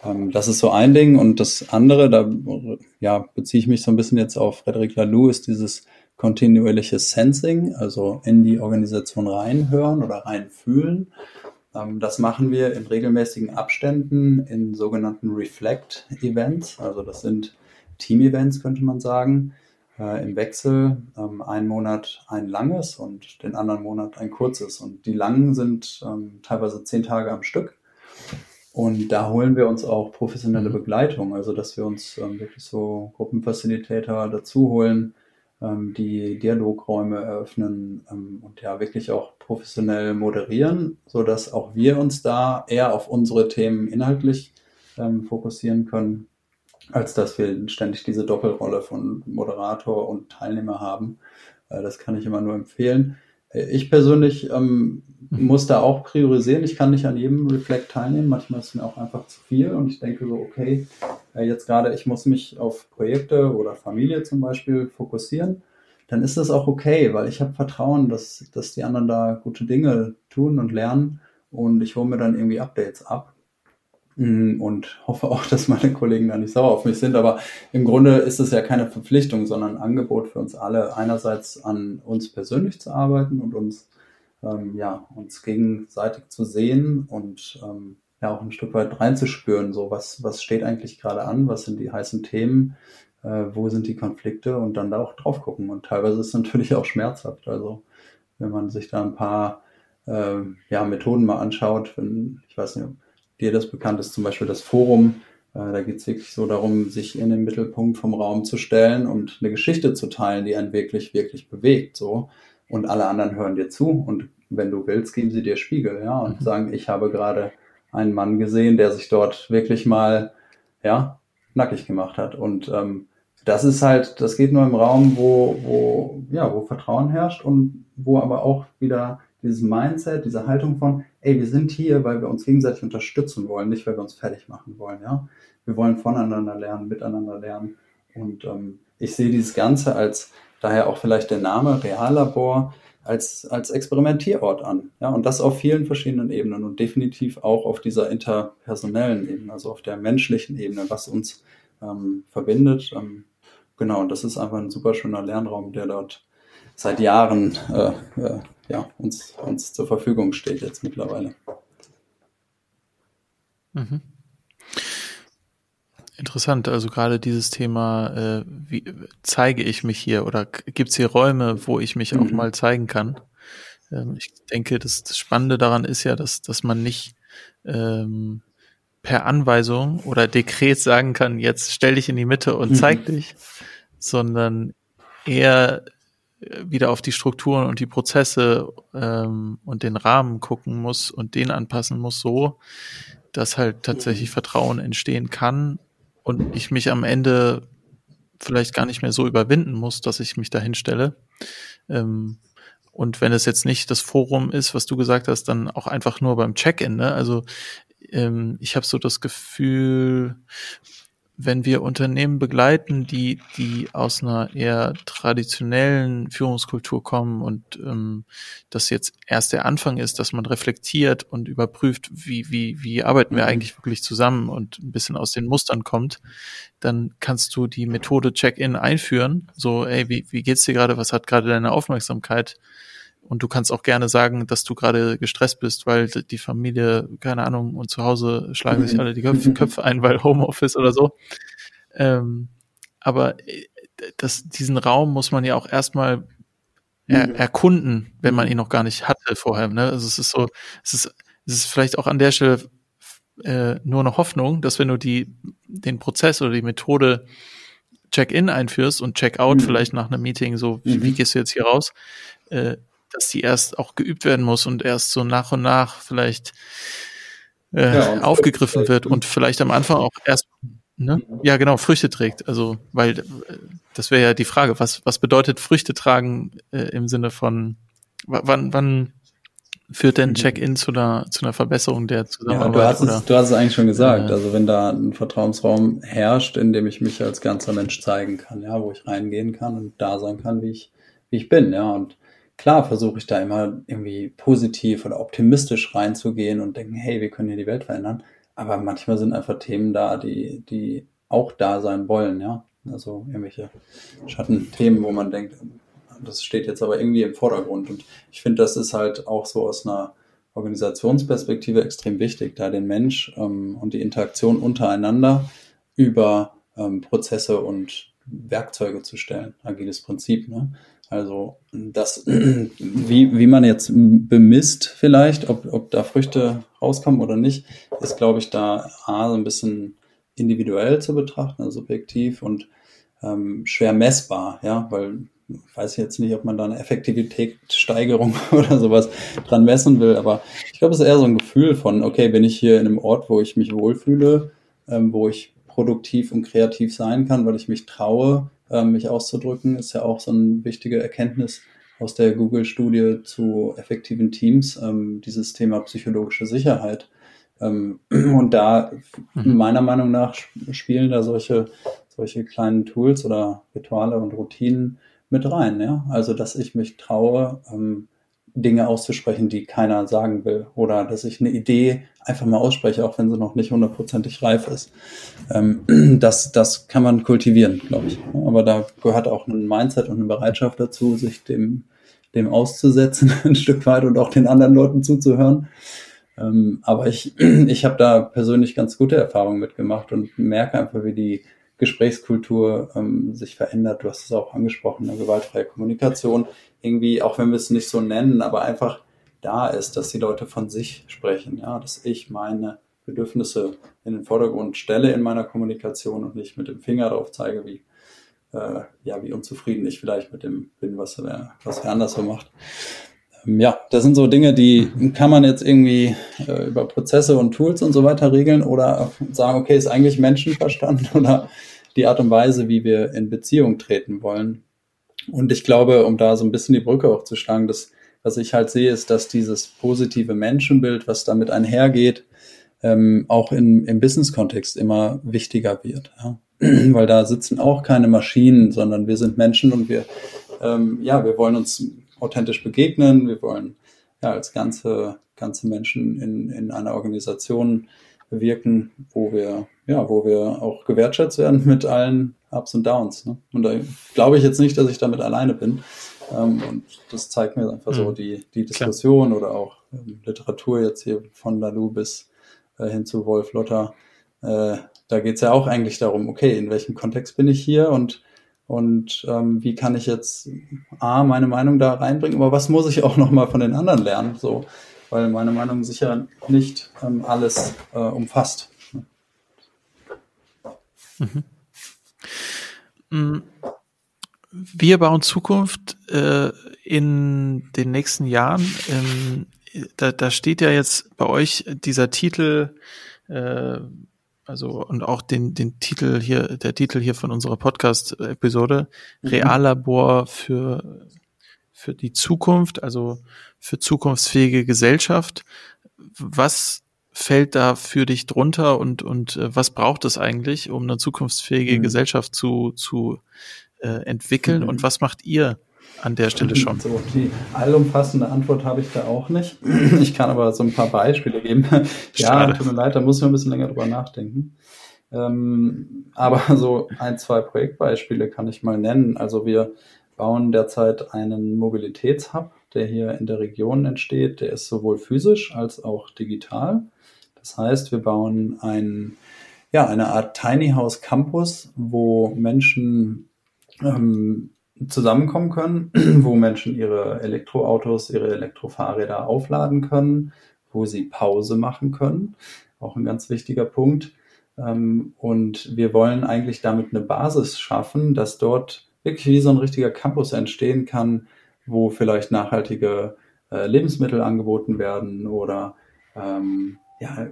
Ähm, das ist so ein Ding. Und das andere, da ja, beziehe ich mich so ein bisschen jetzt auf Frederic Laloux, ist dieses kontinuierliche Sensing, also in die Organisation reinhören oder reinfühlen. Ähm, das machen wir in regelmäßigen Abständen in sogenannten Reflect-Events. Also das sind Team-Events, könnte man sagen äh, im Wechsel. Ähm, einen Monat ein langes und den anderen Monat ein kurzes. Und die langen sind ähm, teilweise zehn Tage am Stück. Und da holen wir uns auch professionelle Begleitung, also dass wir uns ähm, wirklich so Gruppenfacilitator dazu holen, ähm, die Dialogräume eröffnen ähm, und ja wirklich auch professionell moderieren, so dass auch wir uns da eher auf unsere Themen inhaltlich ähm, fokussieren können als dass wir ständig diese Doppelrolle von Moderator und Teilnehmer haben. Äh, das kann ich immer nur empfehlen. Äh, ich persönlich ähm, muss da auch priorisieren. Ich kann nicht an jedem Reflect teilnehmen. Manchmal ist mir auch einfach zu viel und ich denke so, okay, äh, jetzt gerade, ich muss mich auf Projekte oder Familie zum Beispiel fokussieren. Dann ist das auch okay, weil ich habe Vertrauen, dass, dass die anderen da gute Dinge tun und lernen und ich hole mir dann irgendwie Updates ab. Mm, und hoffe auch, dass meine Kollegen da nicht sauer auf mich sind. Aber im Grunde ist es ja keine Verpflichtung, sondern ein Angebot für uns alle, einerseits an uns persönlich zu arbeiten und uns, ähm, ja, uns gegenseitig zu sehen und ähm, ja auch ein Stück weit reinzuspüren, so was, was steht eigentlich gerade an, was sind die heißen Themen, äh, wo sind die Konflikte und dann da auch drauf gucken. Und teilweise ist es natürlich auch schmerzhaft. Also wenn man sich da ein paar äh, ja, Methoden mal anschaut, wenn, ich weiß nicht, dir das bekannt ist, zum Beispiel das Forum. Äh, da geht es wirklich so darum, sich in den Mittelpunkt vom Raum zu stellen und eine Geschichte zu teilen, die einen wirklich, wirklich bewegt. So. Und alle anderen hören dir zu und wenn du willst, geben sie dir Spiegel, ja, und mhm. sagen, ich habe gerade einen Mann gesehen, der sich dort wirklich mal, ja, nackig gemacht hat. Und ähm, das ist halt, das geht nur im Raum, wo, wo, ja, wo Vertrauen herrscht und wo aber auch wieder dieses Mindset, diese Haltung von, ey, wir sind hier, weil wir uns gegenseitig unterstützen wollen, nicht weil wir uns fertig machen wollen, ja. Wir wollen voneinander lernen, miteinander lernen. Und ähm, ich sehe dieses Ganze als, daher auch vielleicht der Name Reallabor, als, als Experimentierort an. Ja, und das auf vielen verschiedenen Ebenen und definitiv auch auf dieser interpersonellen Ebene, also auf der menschlichen Ebene, was uns ähm, verbindet. Ähm, genau, und das ist einfach ein super schöner Lernraum, der dort seit Jahren äh, äh, ja, uns, uns zur Verfügung steht jetzt mittlerweile. Mhm. Interessant, also gerade dieses Thema, äh, wie zeige ich mich hier oder gibt es hier Räume, wo ich mich mhm. auch mal zeigen kann? Ähm, ich denke, das, das, Spannende daran ist ja, dass, dass man nicht ähm, per Anweisung oder Dekret sagen kann, jetzt stell dich in die Mitte und mhm. zeig dich, sondern eher wieder auf die Strukturen und die Prozesse ähm, und den Rahmen gucken muss und den anpassen muss, so dass halt tatsächlich. Vertrauen entstehen kann und ich mich am Ende vielleicht gar nicht mehr so überwinden muss, dass ich mich dahin stelle. Ähm, und wenn es jetzt nicht das Forum ist, was du gesagt hast, dann auch einfach nur beim Check-in. Ne? Also ähm, ich habe so das Gefühl, wenn wir Unternehmen begleiten, die, die aus einer eher traditionellen Führungskultur kommen und ähm, das jetzt erst der Anfang ist, dass man reflektiert und überprüft, wie, wie, wie arbeiten wir mhm. eigentlich wirklich zusammen und ein bisschen aus den Mustern kommt, dann kannst du die Methode Check-in einführen. So, ey, wie, wie geht's dir gerade? Was hat gerade deine Aufmerksamkeit? Und du kannst auch gerne sagen, dass du gerade gestresst bist, weil die Familie, keine Ahnung, und zu Hause schlagen sich mhm. alle die Köpfe, Köpfe ein, weil Homeoffice oder so. Ähm, aber äh, das, diesen Raum muss man ja auch erstmal er, mhm. erkunden, wenn man ihn noch gar nicht hatte vorher. Ne? Also es ist so, es ist, es ist vielleicht auch an der Stelle äh, nur eine Hoffnung, dass wenn du die, den Prozess oder die Methode Check-in einführst und Check-out mhm. vielleicht nach einem Meeting, so wie, wie, mhm. gehst du jetzt hier raus, äh, dass die erst auch geübt werden muss und erst so nach und nach vielleicht äh, ja, aufgegriffen wird und vielleicht am Anfang auch erst ne? ja genau Früchte trägt. Also weil äh, das wäre ja die Frage, was was bedeutet Früchte tragen äh, im Sinne von wann wann führt denn mhm. Check-in zu einer zu einer Verbesserung der Zusammenarbeit? Ja, du hast es, du hast es eigentlich schon gesagt. Äh, also wenn da ein Vertrauensraum herrscht, in dem ich mich als ganzer Mensch zeigen kann, ja, wo ich reingehen kann und da sein kann, wie ich wie ich bin, ja und klar versuche ich da immer irgendwie positiv oder optimistisch reinzugehen und denken, hey, wir können hier die Welt verändern. Aber manchmal sind einfach Themen da, die, die auch da sein wollen, ja. Also irgendwelche Schattenthemen, wo man denkt, das steht jetzt aber irgendwie im Vordergrund. Und ich finde, das ist halt auch so aus einer Organisationsperspektive extrem wichtig, da den Mensch ähm, und die Interaktion untereinander über ähm, Prozesse und Werkzeuge zu stellen. Agiles Prinzip. Ne? Also das, wie, wie man jetzt bemisst vielleicht, ob, ob da Früchte rauskommen oder nicht, ist, glaube ich, da A, so ein bisschen individuell zu betrachten, also subjektiv und ähm, schwer messbar, ja, weil ich weiß jetzt nicht, ob man da eine Effektivitätssteigerung oder sowas dran messen will, aber ich glaube, es ist eher so ein Gefühl von, okay, bin ich hier in einem Ort, wo ich mich wohlfühle, ähm, wo ich produktiv und kreativ sein kann, weil ich mich traue, ähm, mich auszudrücken, ist ja auch so eine wichtige Erkenntnis aus der Google-Studie zu effektiven Teams, ähm, dieses Thema psychologische Sicherheit. Ähm, und da, mhm. meiner Meinung nach, spielen da solche, solche kleinen Tools oder Rituale und Routinen mit rein. Ja? Also, dass ich mich traue, ähm, Dinge auszusprechen, die keiner sagen will. Oder dass ich eine Idee einfach mal ausspreche, auch wenn sie noch nicht hundertprozentig reif ist. Ähm, das, das kann man kultivieren, glaube ich. Aber da gehört auch ein Mindset und eine Bereitschaft dazu, sich dem, dem auszusetzen, ein Stück weit und auch den anderen Leuten zuzuhören. Ähm, aber ich, ich habe da persönlich ganz gute Erfahrungen mitgemacht und merke einfach, wie die Gesprächskultur ähm, sich verändert. Du hast es auch angesprochen, eine gewaltfreie Kommunikation. Irgendwie, auch wenn wir es nicht so nennen, aber einfach da ist, dass die Leute von sich sprechen, ja, dass ich meine Bedürfnisse in den Vordergrund stelle in meiner Kommunikation und nicht mit dem Finger darauf zeige, wie, äh, ja, wie unzufrieden ich vielleicht mit dem bin, was wer, was wer anders so macht. Ähm, ja, das sind so Dinge, die kann man jetzt irgendwie äh, über Prozesse und Tools und so weiter regeln oder sagen, okay, ist eigentlich Menschenverstand oder die Art und Weise, wie wir in Beziehung treten wollen. Und ich glaube, um da so ein bisschen die Brücke auch zu schlagen, das, was ich halt sehe, ist, dass dieses positive Menschenbild, was damit einhergeht, ähm, auch in, im Business-Kontext immer wichtiger wird. Ja? Weil da sitzen auch keine Maschinen, sondern wir sind Menschen und wir, ähm, ja, wir wollen uns authentisch begegnen, wir wollen ja als ganze, ganze Menschen in, in einer Organisation wirken, wo wir, ja, wo wir auch gewertschätzt werden mit allen Ups und Downs. Ne? Und da glaube ich jetzt nicht, dass ich damit alleine bin. Ähm, und das zeigt mir einfach mhm. so die, die Diskussion Klar. oder auch ähm, Literatur jetzt hier von Lalu bis äh, hin zu Wolf Lotter. Äh, da geht es ja auch eigentlich darum, okay, in welchem Kontext bin ich hier und und ähm, wie kann ich jetzt A, meine Meinung da reinbringen, aber was muss ich auch nochmal von den anderen lernen? So, weil meine Meinung sicher nicht ähm, alles äh, umfasst. Mhm. Wir bauen Zukunft äh, in den nächsten Jahren. Ähm, da, da steht ja jetzt bei euch dieser Titel, äh, also und auch den, den Titel hier, der Titel hier von unserer Podcast-Episode, mhm. Reallabor für, für die Zukunft, also für zukunftsfähige Gesellschaft. Was fällt da für dich drunter und, und äh, was braucht es eigentlich, um eine zukunftsfähige mhm. Gesellschaft zu, zu äh, entwickeln mhm. und was macht ihr an der Stelle schon? So, die allumfassende Antwort habe ich da auch nicht. Ich kann aber so ein paar Beispiele geben. ja, tut mir leid, da muss ich ein bisschen länger drüber nachdenken. Ähm, aber so ein, zwei Projektbeispiele kann ich mal nennen. Also wir bauen derzeit einen Mobilitätshub, der hier in der Region entsteht. Der ist sowohl physisch als auch digital. Das heißt, wir bauen ein, ja, eine Art Tiny House Campus, wo Menschen ähm, zusammenkommen können, wo Menschen ihre Elektroautos, ihre Elektrofahrräder aufladen können, wo sie Pause machen können. Auch ein ganz wichtiger Punkt. Ähm, und wir wollen eigentlich damit eine Basis schaffen, dass dort wirklich wie so ein richtiger Campus entstehen kann, wo vielleicht nachhaltige äh, Lebensmittel angeboten werden oder ähm, ja,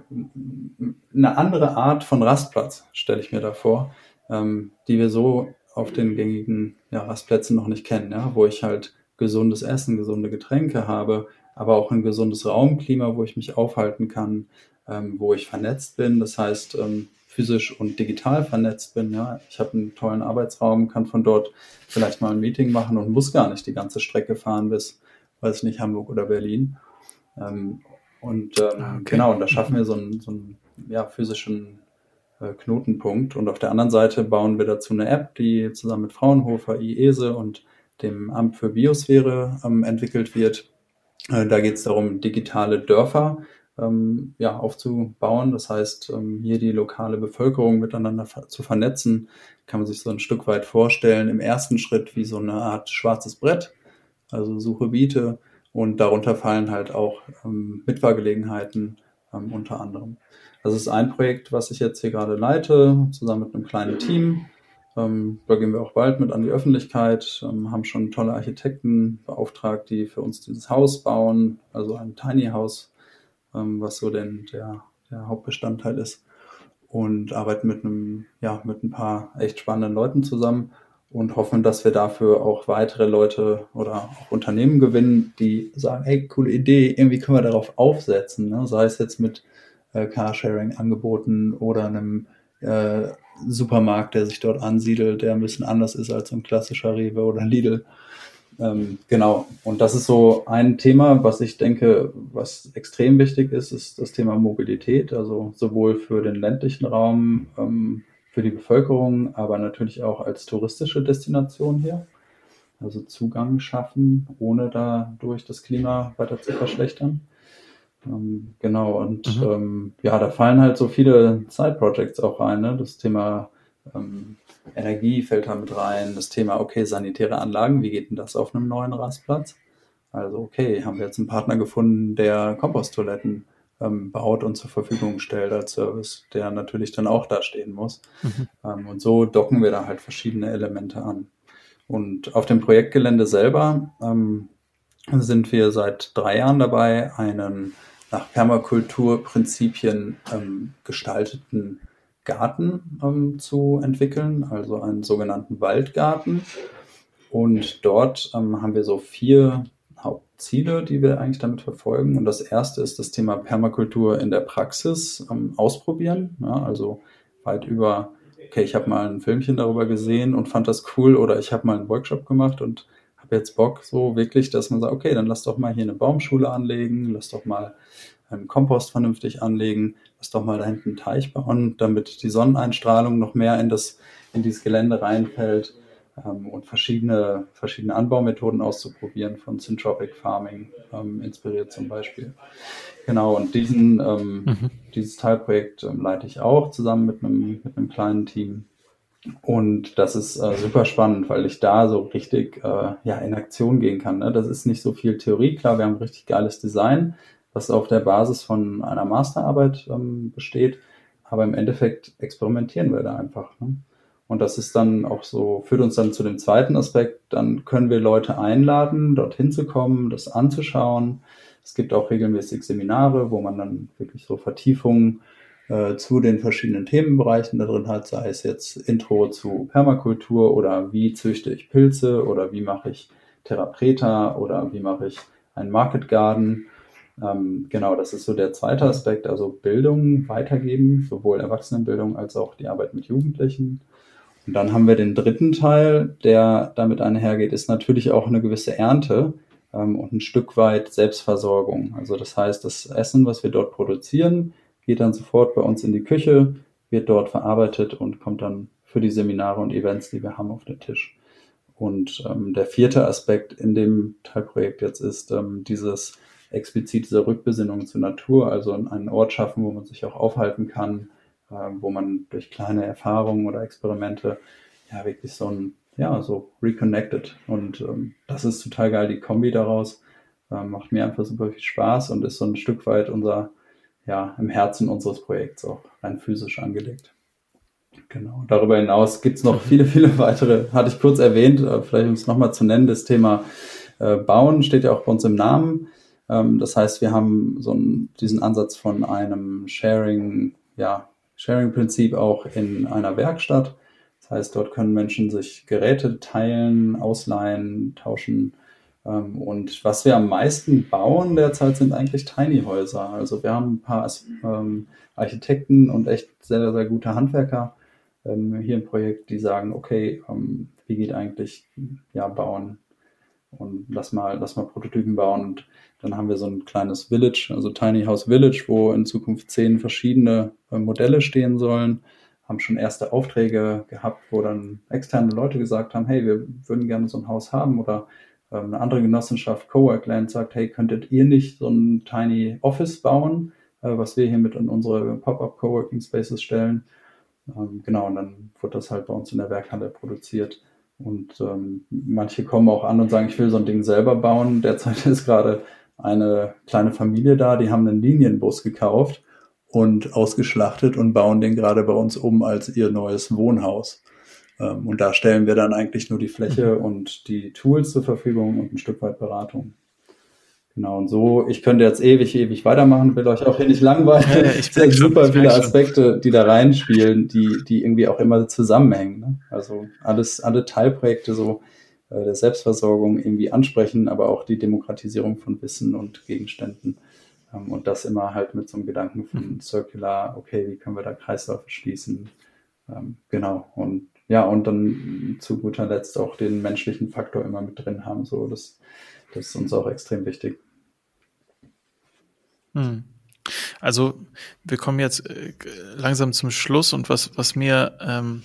eine andere Art von Rastplatz, stelle ich mir da vor, ähm, die wir so auf den gängigen ja, Rastplätzen noch nicht kennen, ja, wo ich halt gesundes Essen, gesunde Getränke habe, aber auch ein gesundes Raumklima, wo ich mich aufhalten kann, ähm, wo ich vernetzt bin, das heißt ähm, physisch und digital vernetzt bin. Ja. Ich habe einen tollen Arbeitsraum, kann von dort vielleicht mal ein Meeting machen und muss gar nicht die ganze Strecke fahren bis, weiß nicht, Hamburg oder Berlin. Ähm, und ähm, ah, okay. genau, und da schaffen wir so einen, so einen ja, physischen äh, Knotenpunkt. Und auf der anderen Seite bauen wir dazu eine App, die zusammen mit Fraunhofer, IESE und dem Amt für Biosphäre ähm, entwickelt wird. Äh, da geht es darum, digitale Dörfer ähm, ja, aufzubauen. Das heißt, ähm, hier die lokale Bevölkerung miteinander zu vernetzen, kann man sich so ein Stück weit vorstellen. Im ersten Schritt wie so eine Art schwarzes Brett, also Suche, Biete. Und darunter fallen halt auch ähm, Mitfahrgelegenheiten ähm, unter anderem. Das ist ein Projekt, was ich jetzt hier gerade leite, zusammen mit einem kleinen Team. Ähm, da gehen wir auch bald mit an die Öffentlichkeit, ähm, haben schon tolle Architekten beauftragt, die für uns dieses Haus bauen, also ein Tiny House, ähm, was so denn der, der Hauptbestandteil ist. Und arbeiten mit einem, ja, mit ein paar echt spannenden Leuten zusammen und hoffen, dass wir dafür auch weitere Leute oder auch Unternehmen gewinnen, die sagen, hey, coole Idee, irgendwie können wir darauf aufsetzen, ne? sei es jetzt mit äh, Carsharing-Angeboten oder einem äh, Supermarkt, der sich dort ansiedelt, der ein bisschen anders ist als ein klassischer Rewe oder Lidl. Ähm, genau, und das ist so ein Thema, was ich denke, was extrem wichtig ist, ist das Thema Mobilität, also sowohl für den ländlichen Raum, ähm, für die Bevölkerung, aber natürlich auch als touristische Destination hier. Also Zugang schaffen, ohne dadurch das Klima weiter zu verschlechtern. Ähm, genau, und mhm. ähm, ja, da fallen halt so viele Side-Projects auch rein. Ne? Das Thema ähm, Energie fällt da mit rein, das Thema, okay, sanitäre Anlagen, wie geht denn das auf einem neuen Rastplatz? Also, okay, haben wir jetzt einen Partner gefunden, der Komposttoiletten ähm, baut und zur Verfügung stellt als Service, der natürlich dann auch da stehen muss. Mhm. Ähm, und so docken wir da halt verschiedene Elemente an. Und auf dem Projektgelände selber ähm, sind wir seit drei Jahren dabei, einen nach Permakulturprinzipien ähm, gestalteten Garten ähm, zu entwickeln, also einen sogenannten Waldgarten. Und dort ähm, haben wir so vier Hauptziele, die wir eigentlich damit verfolgen. Und das erste ist das Thema Permakultur in der Praxis ähm, ausprobieren. Ja, also weit über, okay, ich habe mal ein Filmchen darüber gesehen und fand das cool oder ich habe mal einen Workshop gemacht und habe jetzt Bock so wirklich, dass man sagt, okay, dann lass doch mal hier eine Baumschule anlegen, lass doch mal einen Kompost vernünftig anlegen, lass doch mal da hinten einen Teich bauen, damit die Sonneneinstrahlung noch mehr in das, in dieses Gelände reinfällt ähm, und verschiedene, verschiedene Anbaumethoden auszuprobieren, von Syntropic Farming ähm, inspiriert zum Beispiel. Genau, und diesen, ähm, mhm. dieses Teilprojekt ähm, leite ich auch zusammen mit einem, mit einem kleinen Team. Und das ist äh, super spannend, weil ich da so richtig äh, ja, in Aktion gehen kann. Ne? Das ist nicht so viel Theorie, klar, wir haben richtig geiles Design, was auf der Basis von einer Masterarbeit ähm, besteht, aber im Endeffekt experimentieren wir da einfach. Ne? Und das ist dann auch so, führt uns dann zu dem zweiten Aspekt. Dann können wir Leute einladen, dorthin zu kommen, das anzuschauen. Es gibt auch regelmäßig Seminare, wo man dann wirklich so Vertiefungen äh, zu den verschiedenen Themenbereichen da drin hat, sei es jetzt Intro zu Permakultur oder wie züchte ich Pilze oder wie mache ich Therapreta oder wie mache ich einen Market Garden. Ähm, genau, das ist so der zweite Aspekt, also Bildung weitergeben, sowohl Erwachsenenbildung als auch die Arbeit mit Jugendlichen. Und dann haben wir den dritten Teil, der damit einhergeht, ist natürlich auch eine gewisse Ernte ähm, und ein Stück weit Selbstversorgung. Also das heißt, das Essen, was wir dort produzieren, geht dann sofort bei uns in die Küche, wird dort verarbeitet und kommt dann für die Seminare und Events, die wir haben, auf den Tisch. Und ähm, der vierte Aspekt in dem Teilprojekt jetzt ist ähm, dieses explizit diese Rückbesinnung zur Natur, also einen Ort schaffen, wo man sich auch aufhalten kann, wo man durch kleine Erfahrungen oder Experimente ja wirklich so ein, ja, so reconnected. Und ähm, das ist total geil, die Kombi daraus. Ähm, macht mir einfach super viel Spaß und ist so ein Stück weit unser, ja, im Herzen unseres Projekts auch rein physisch angelegt. Genau. Darüber hinaus gibt es noch viele, viele weitere, hatte ich kurz erwähnt, äh, vielleicht um es nochmal zu nennen, das Thema äh, Bauen steht ja auch bei uns im Namen. Ähm, das heißt, wir haben so einen, diesen Ansatz von einem Sharing, ja, Sharing-Prinzip auch in einer Werkstatt. Das heißt, dort können Menschen sich Geräte teilen, ausleihen, tauschen. Ähm, und was wir am meisten bauen derzeit sind eigentlich Tiny-Häuser. Also wir haben ein paar ähm, Architekten und echt sehr, sehr gute Handwerker ähm, hier im Projekt, die sagen, okay, wie geht eigentlich ja, Bauen und lass mal, lass mal Prototypen bauen. Und dann haben wir so ein kleines Village, also Tiny House Village, wo in Zukunft zehn verschiedene äh, Modelle stehen sollen. Haben schon erste Aufträge gehabt, wo dann externe Leute gesagt haben, hey, wir würden gerne so ein Haus haben oder äh, eine andere Genossenschaft, Cowork Land, sagt, hey, könntet ihr nicht so ein Tiny Office bauen, äh, was wir hier mit in unsere Pop-up Coworking Spaces stellen? Ähm, genau, und dann wird das halt bei uns in der Werkhalle produziert. Und ähm, manche kommen auch an und sagen, ich will so ein Ding selber bauen. Derzeit ist gerade eine kleine Familie da, die haben einen Linienbus gekauft und ausgeschlachtet und bauen den gerade bei uns um als ihr neues Wohnhaus. Ähm, und da stellen wir dann eigentlich nur die Fläche mhm. und die Tools zur Verfügung und ein Stück weit Beratung. Genau, und so, ich könnte jetzt ewig, ewig weitermachen, will euch auch hier nicht langweilen. Ja, es sind super schon, viele Aspekte, die da reinspielen, die, die irgendwie auch immer zusammenhängen. Ne? Also alles, alle Teilprojekte so äh, der Selbstversorgung irgendwie ansprechen, aber auch die Demokratisierung von Wissen und Gegenständen. Ähm, und das immer halt mit so einem Gedanken von mhm. Circular, okay, wie können wir da Kreisläufe schließen? Ähm, genau. Und ja, und dann zu guter Letzt auch den menschlichen Faktor immer mit drin haben. So, das, das ist uns auch extrem wichtig. Hm. Also wir kommen jetzt äh, langsam zum Schluss und was, was mir ähm,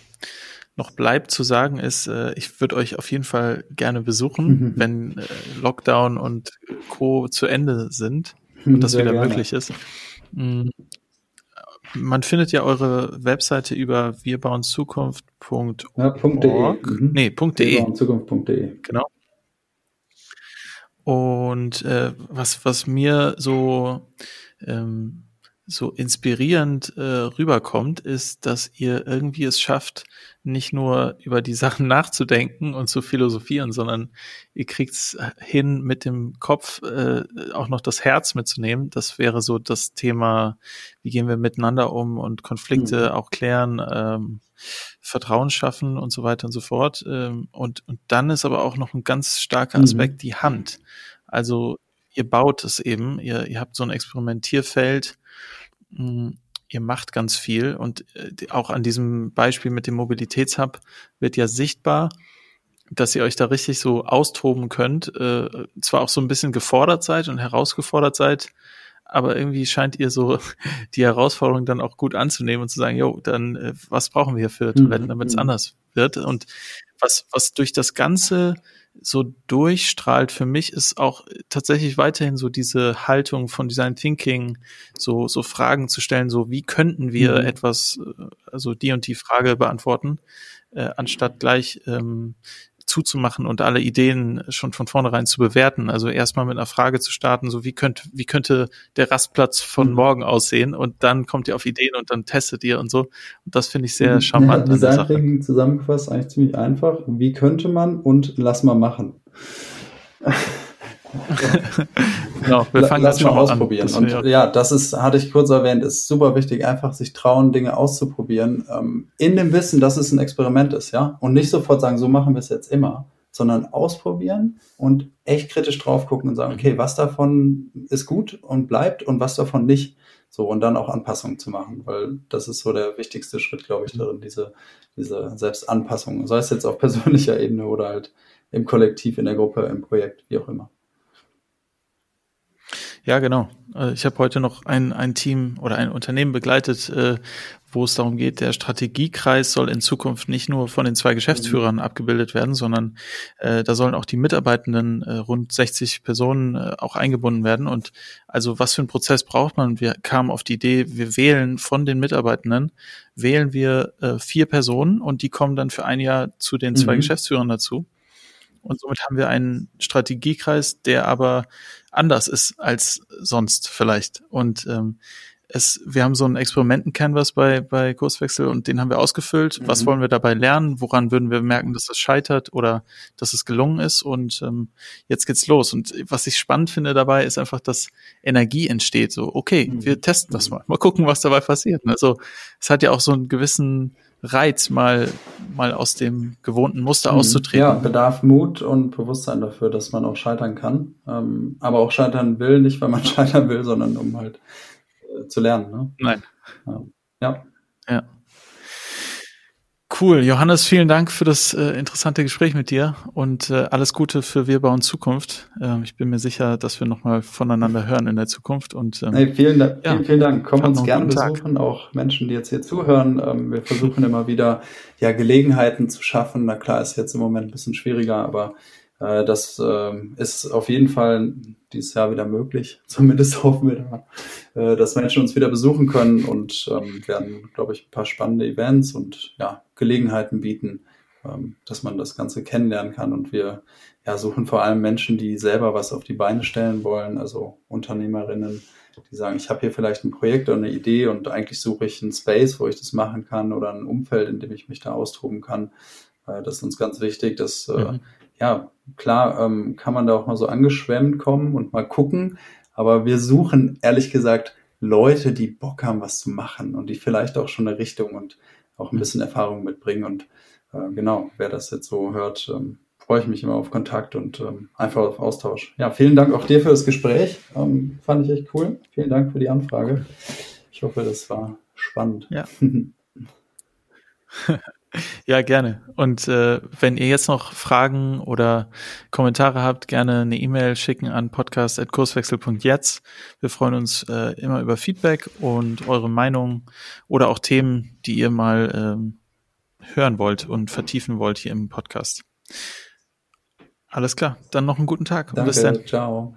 noch bleibt zu sagen ist, äh, ich würde euch auf jeden Fall gerne besuchen, mhm. wenn äh, Lockdown und Co. zu Ende sind und das Sehr wieder gerne. möglich ist. Mhm. Man findet ja eure Webseite über wirbauenzukunft.org. Ja. Mhm. Nee, .de. Zukunft.de. Genau. Und äh, was, was mir so, ähm, so inspirierend äh, rüberkommt, ist, dass ihr irgendwie es schafft, nicht nur über die Sachen nachzudenken und zu philosophieren, sondern ihr kriegt es hin, mit dem Kopf äh, auch noch das Herz mitzunehmen. Das wäre so das Thema, wie gehen wir miteinander um und Konflikte mhm. auch klären, ähm, Vertrauen schaffen und so weiter und so fort. Ähm, und, und dann ist aber auch noch ein ganz starker mhm. Aspekt mhm. die Hand. Also ihr baut es eben, ihr, ihr habt so ein Experimentierfeld, mh, hm, ihr macht ganz viel und äh, auch an diesem Beispiel mit dem Mobilitätshub wird ja sichtbar, dass ihr euch da richtig so austoben könnt, äh, zwar auch so ein bisschen gefordert seid und herausgefordert seid, aber irgendwie scheint ihr so die Herausforderung dann auch gut anzunehmen und zu sagen, jo, dann äh, was brauchen wir hier für Toiletten, mhm, damit es mhm. anders wird und was was durch das ganze so durchstrahlt für mich, ist auch tatsächlich weiterhin so diese Haltung von Design Thinking, so, so Fragen zu stellen, so wie könnten wir mhm. etwas, äh, also die und die Frage beantworten, äh, anstatt gleich ähm, zuzumachen und alle Ideen schon von vornherein zu bewerten. Also erstmal mit einer Frage zu starten, so wie könnte, wie könnte der Rastplatz von mhm. morgen aussehen und dann kommt ihr auf Ideen und dann testet ihr und so. Und das finde ich sehr charmant. Ja, Design Thinking zusammengefasst eigentlich ziemlich einfach. Wie könnte man und lass mal machen. genau, wir fangen Lass das mal ausprobieren. An. Und ja, das ist, hatte ich kurz erwähnt, ist super wichtig, einfach sich trauen, Dinge auszuprobieren, ähm, in dem Wissen, dass es ein Experiment ist, ja. Und nicht sofort sagen, so machen wir es jetzt immer, sondern ausprobieren und echt kritisch drauf gucken und sagen, okay, was davon ist gut und bleibt und was davon nicht. So, und dann auch Anpassungen zu machen, weil das ist so der wichtigste Schritt, glaube ich, darin, diese, diese Selbstanpassung. Sei es jetzt auf persönlicher Ebene oder halt im Kollektiv, in der Gruppe, im Projekt, wie auch immer. Ja, genau. Äh, ich habe heute noch ein, ein Team oder ein Unternehmen begleitet, äh, wo es darum geht, der Strategiekreis soll in Zukunft nicht nur von den zwei Geschäftsführern mhm. abgebildet werden, sondern äh, da sollen auch die Mitarbeitenden, äh, rund 60 Personen, äh, auch eingebunden werden. Und also was für einen Prozess braucht man? Wir kamen auf die Idee, wir wählen von den Mitarbeitenden, wählen wir äh, vier Personen und die kommen dann für ein Jahr zu den zwei mhm. Geschäftsführern dazu. Und somit haben wir einen Strategiekreis, der aber anders ist als sonst vielleicht. Und ähm, es, wir haben so einen Experimenten-Canvas bei, bei Kurswechsel und den haben wir ausgefüllt. Mhm. Was wollen wir dabei lernen? Woran würden wir merken, dass es scheitert oder dass es gelungen ist? Und ähm, jetzt geht's los. Und was ich spannend finde dabei, ist einfach, dass Energie entsteht. So, okay, mhm. wir testen das mal. Mal gucken, was dabei passiert. Also es hat ja auch so einen gewissen Reiz, mal, mal aus dem gewohnten Muster mhm. auszutreten. Ja, bedarf Mut und Bewusstsein dafür, dass man auch scheitern kann. Ähm, aber auch scheitern will, nicht weil man scheitern will, sondern um halt äh, zu lernen. Ne? Nein. Ja. Ja. Cool. Johannes, vielen Dank für das äh, interessante Gespräch mit dir und äh, alles Gute für Wir bauen Zukunft. Ähm, ich bin mir sicher, dass wir nochmal voneinander hören in der Zukunft. Und, ähm, hey, vielen, ja, vielen, vielen Dank. Kommen uns gerne besuchen, Tag. auch Menschen, die jetzt hier zuhören. Ähm, wir versuchen immer wieder ja, Gelegenheiten zu schaffen. Na klar, ist jetzt im Moment ein bisschen schwieriger, aber das äh, ist auf jeden Fall dieses Jahr wieder möglich. Zumindest hoffen wir da, äh, dass Menschen uns wieder besuchen können und ähm, werden, glaube ich, ein paar spannende Events und ja, Gelegenheiten bieten, ähm, dass man das Ganze kennenlernen kann. Und wir ja, suchen vor allem Menschen, die selber was auf die Beine stellen wollen, also Unternehmerinnen, die sagen, ich habe hier vielleicht ein Projekt oder eine Idee und eigentlich suche ich einen Space, wo ich das machen kann oder ein Umfeld, in dem ich mich da austoben kann. Äh, das ist uns ganz wichtig, dass äh, mhm ja, klar ähm, kann man da auch mal so angeschwemmt kommen und mal gucken, aber wir suchen ehrlich gesagt Leute, die Bock haben, was zu machen und die vielleicht auch schon eine Richtung und auch ein bisschen Erfahrung mitbringen. Und äh, genau, wer das jetzt so hört, ähm, freue ich mich immer auf Kontakt und ähm, einfach auf Austausch. Ja, vielen Dank auch dir für das Gespräch. Ähm, fand ich echt cool. Vielen Dank für die Anfrage. Ich hoffe, das war spannend. Ja. Ja, gerne. Und äh, wenn ihr jetzt noch Fragen oder Kommentare habt, gerne eine E-Mail schicken an podcast.kurswechsel.jetzt. Wir freuen uns äh, immer über Feedback und eure Meinung oder auch Themen, die ihr mal ähm, hören wollt und vertiefen wollt hier im Podcast. Alles klar, dann noch einen guten Tag Danke, bis dann. Ciao.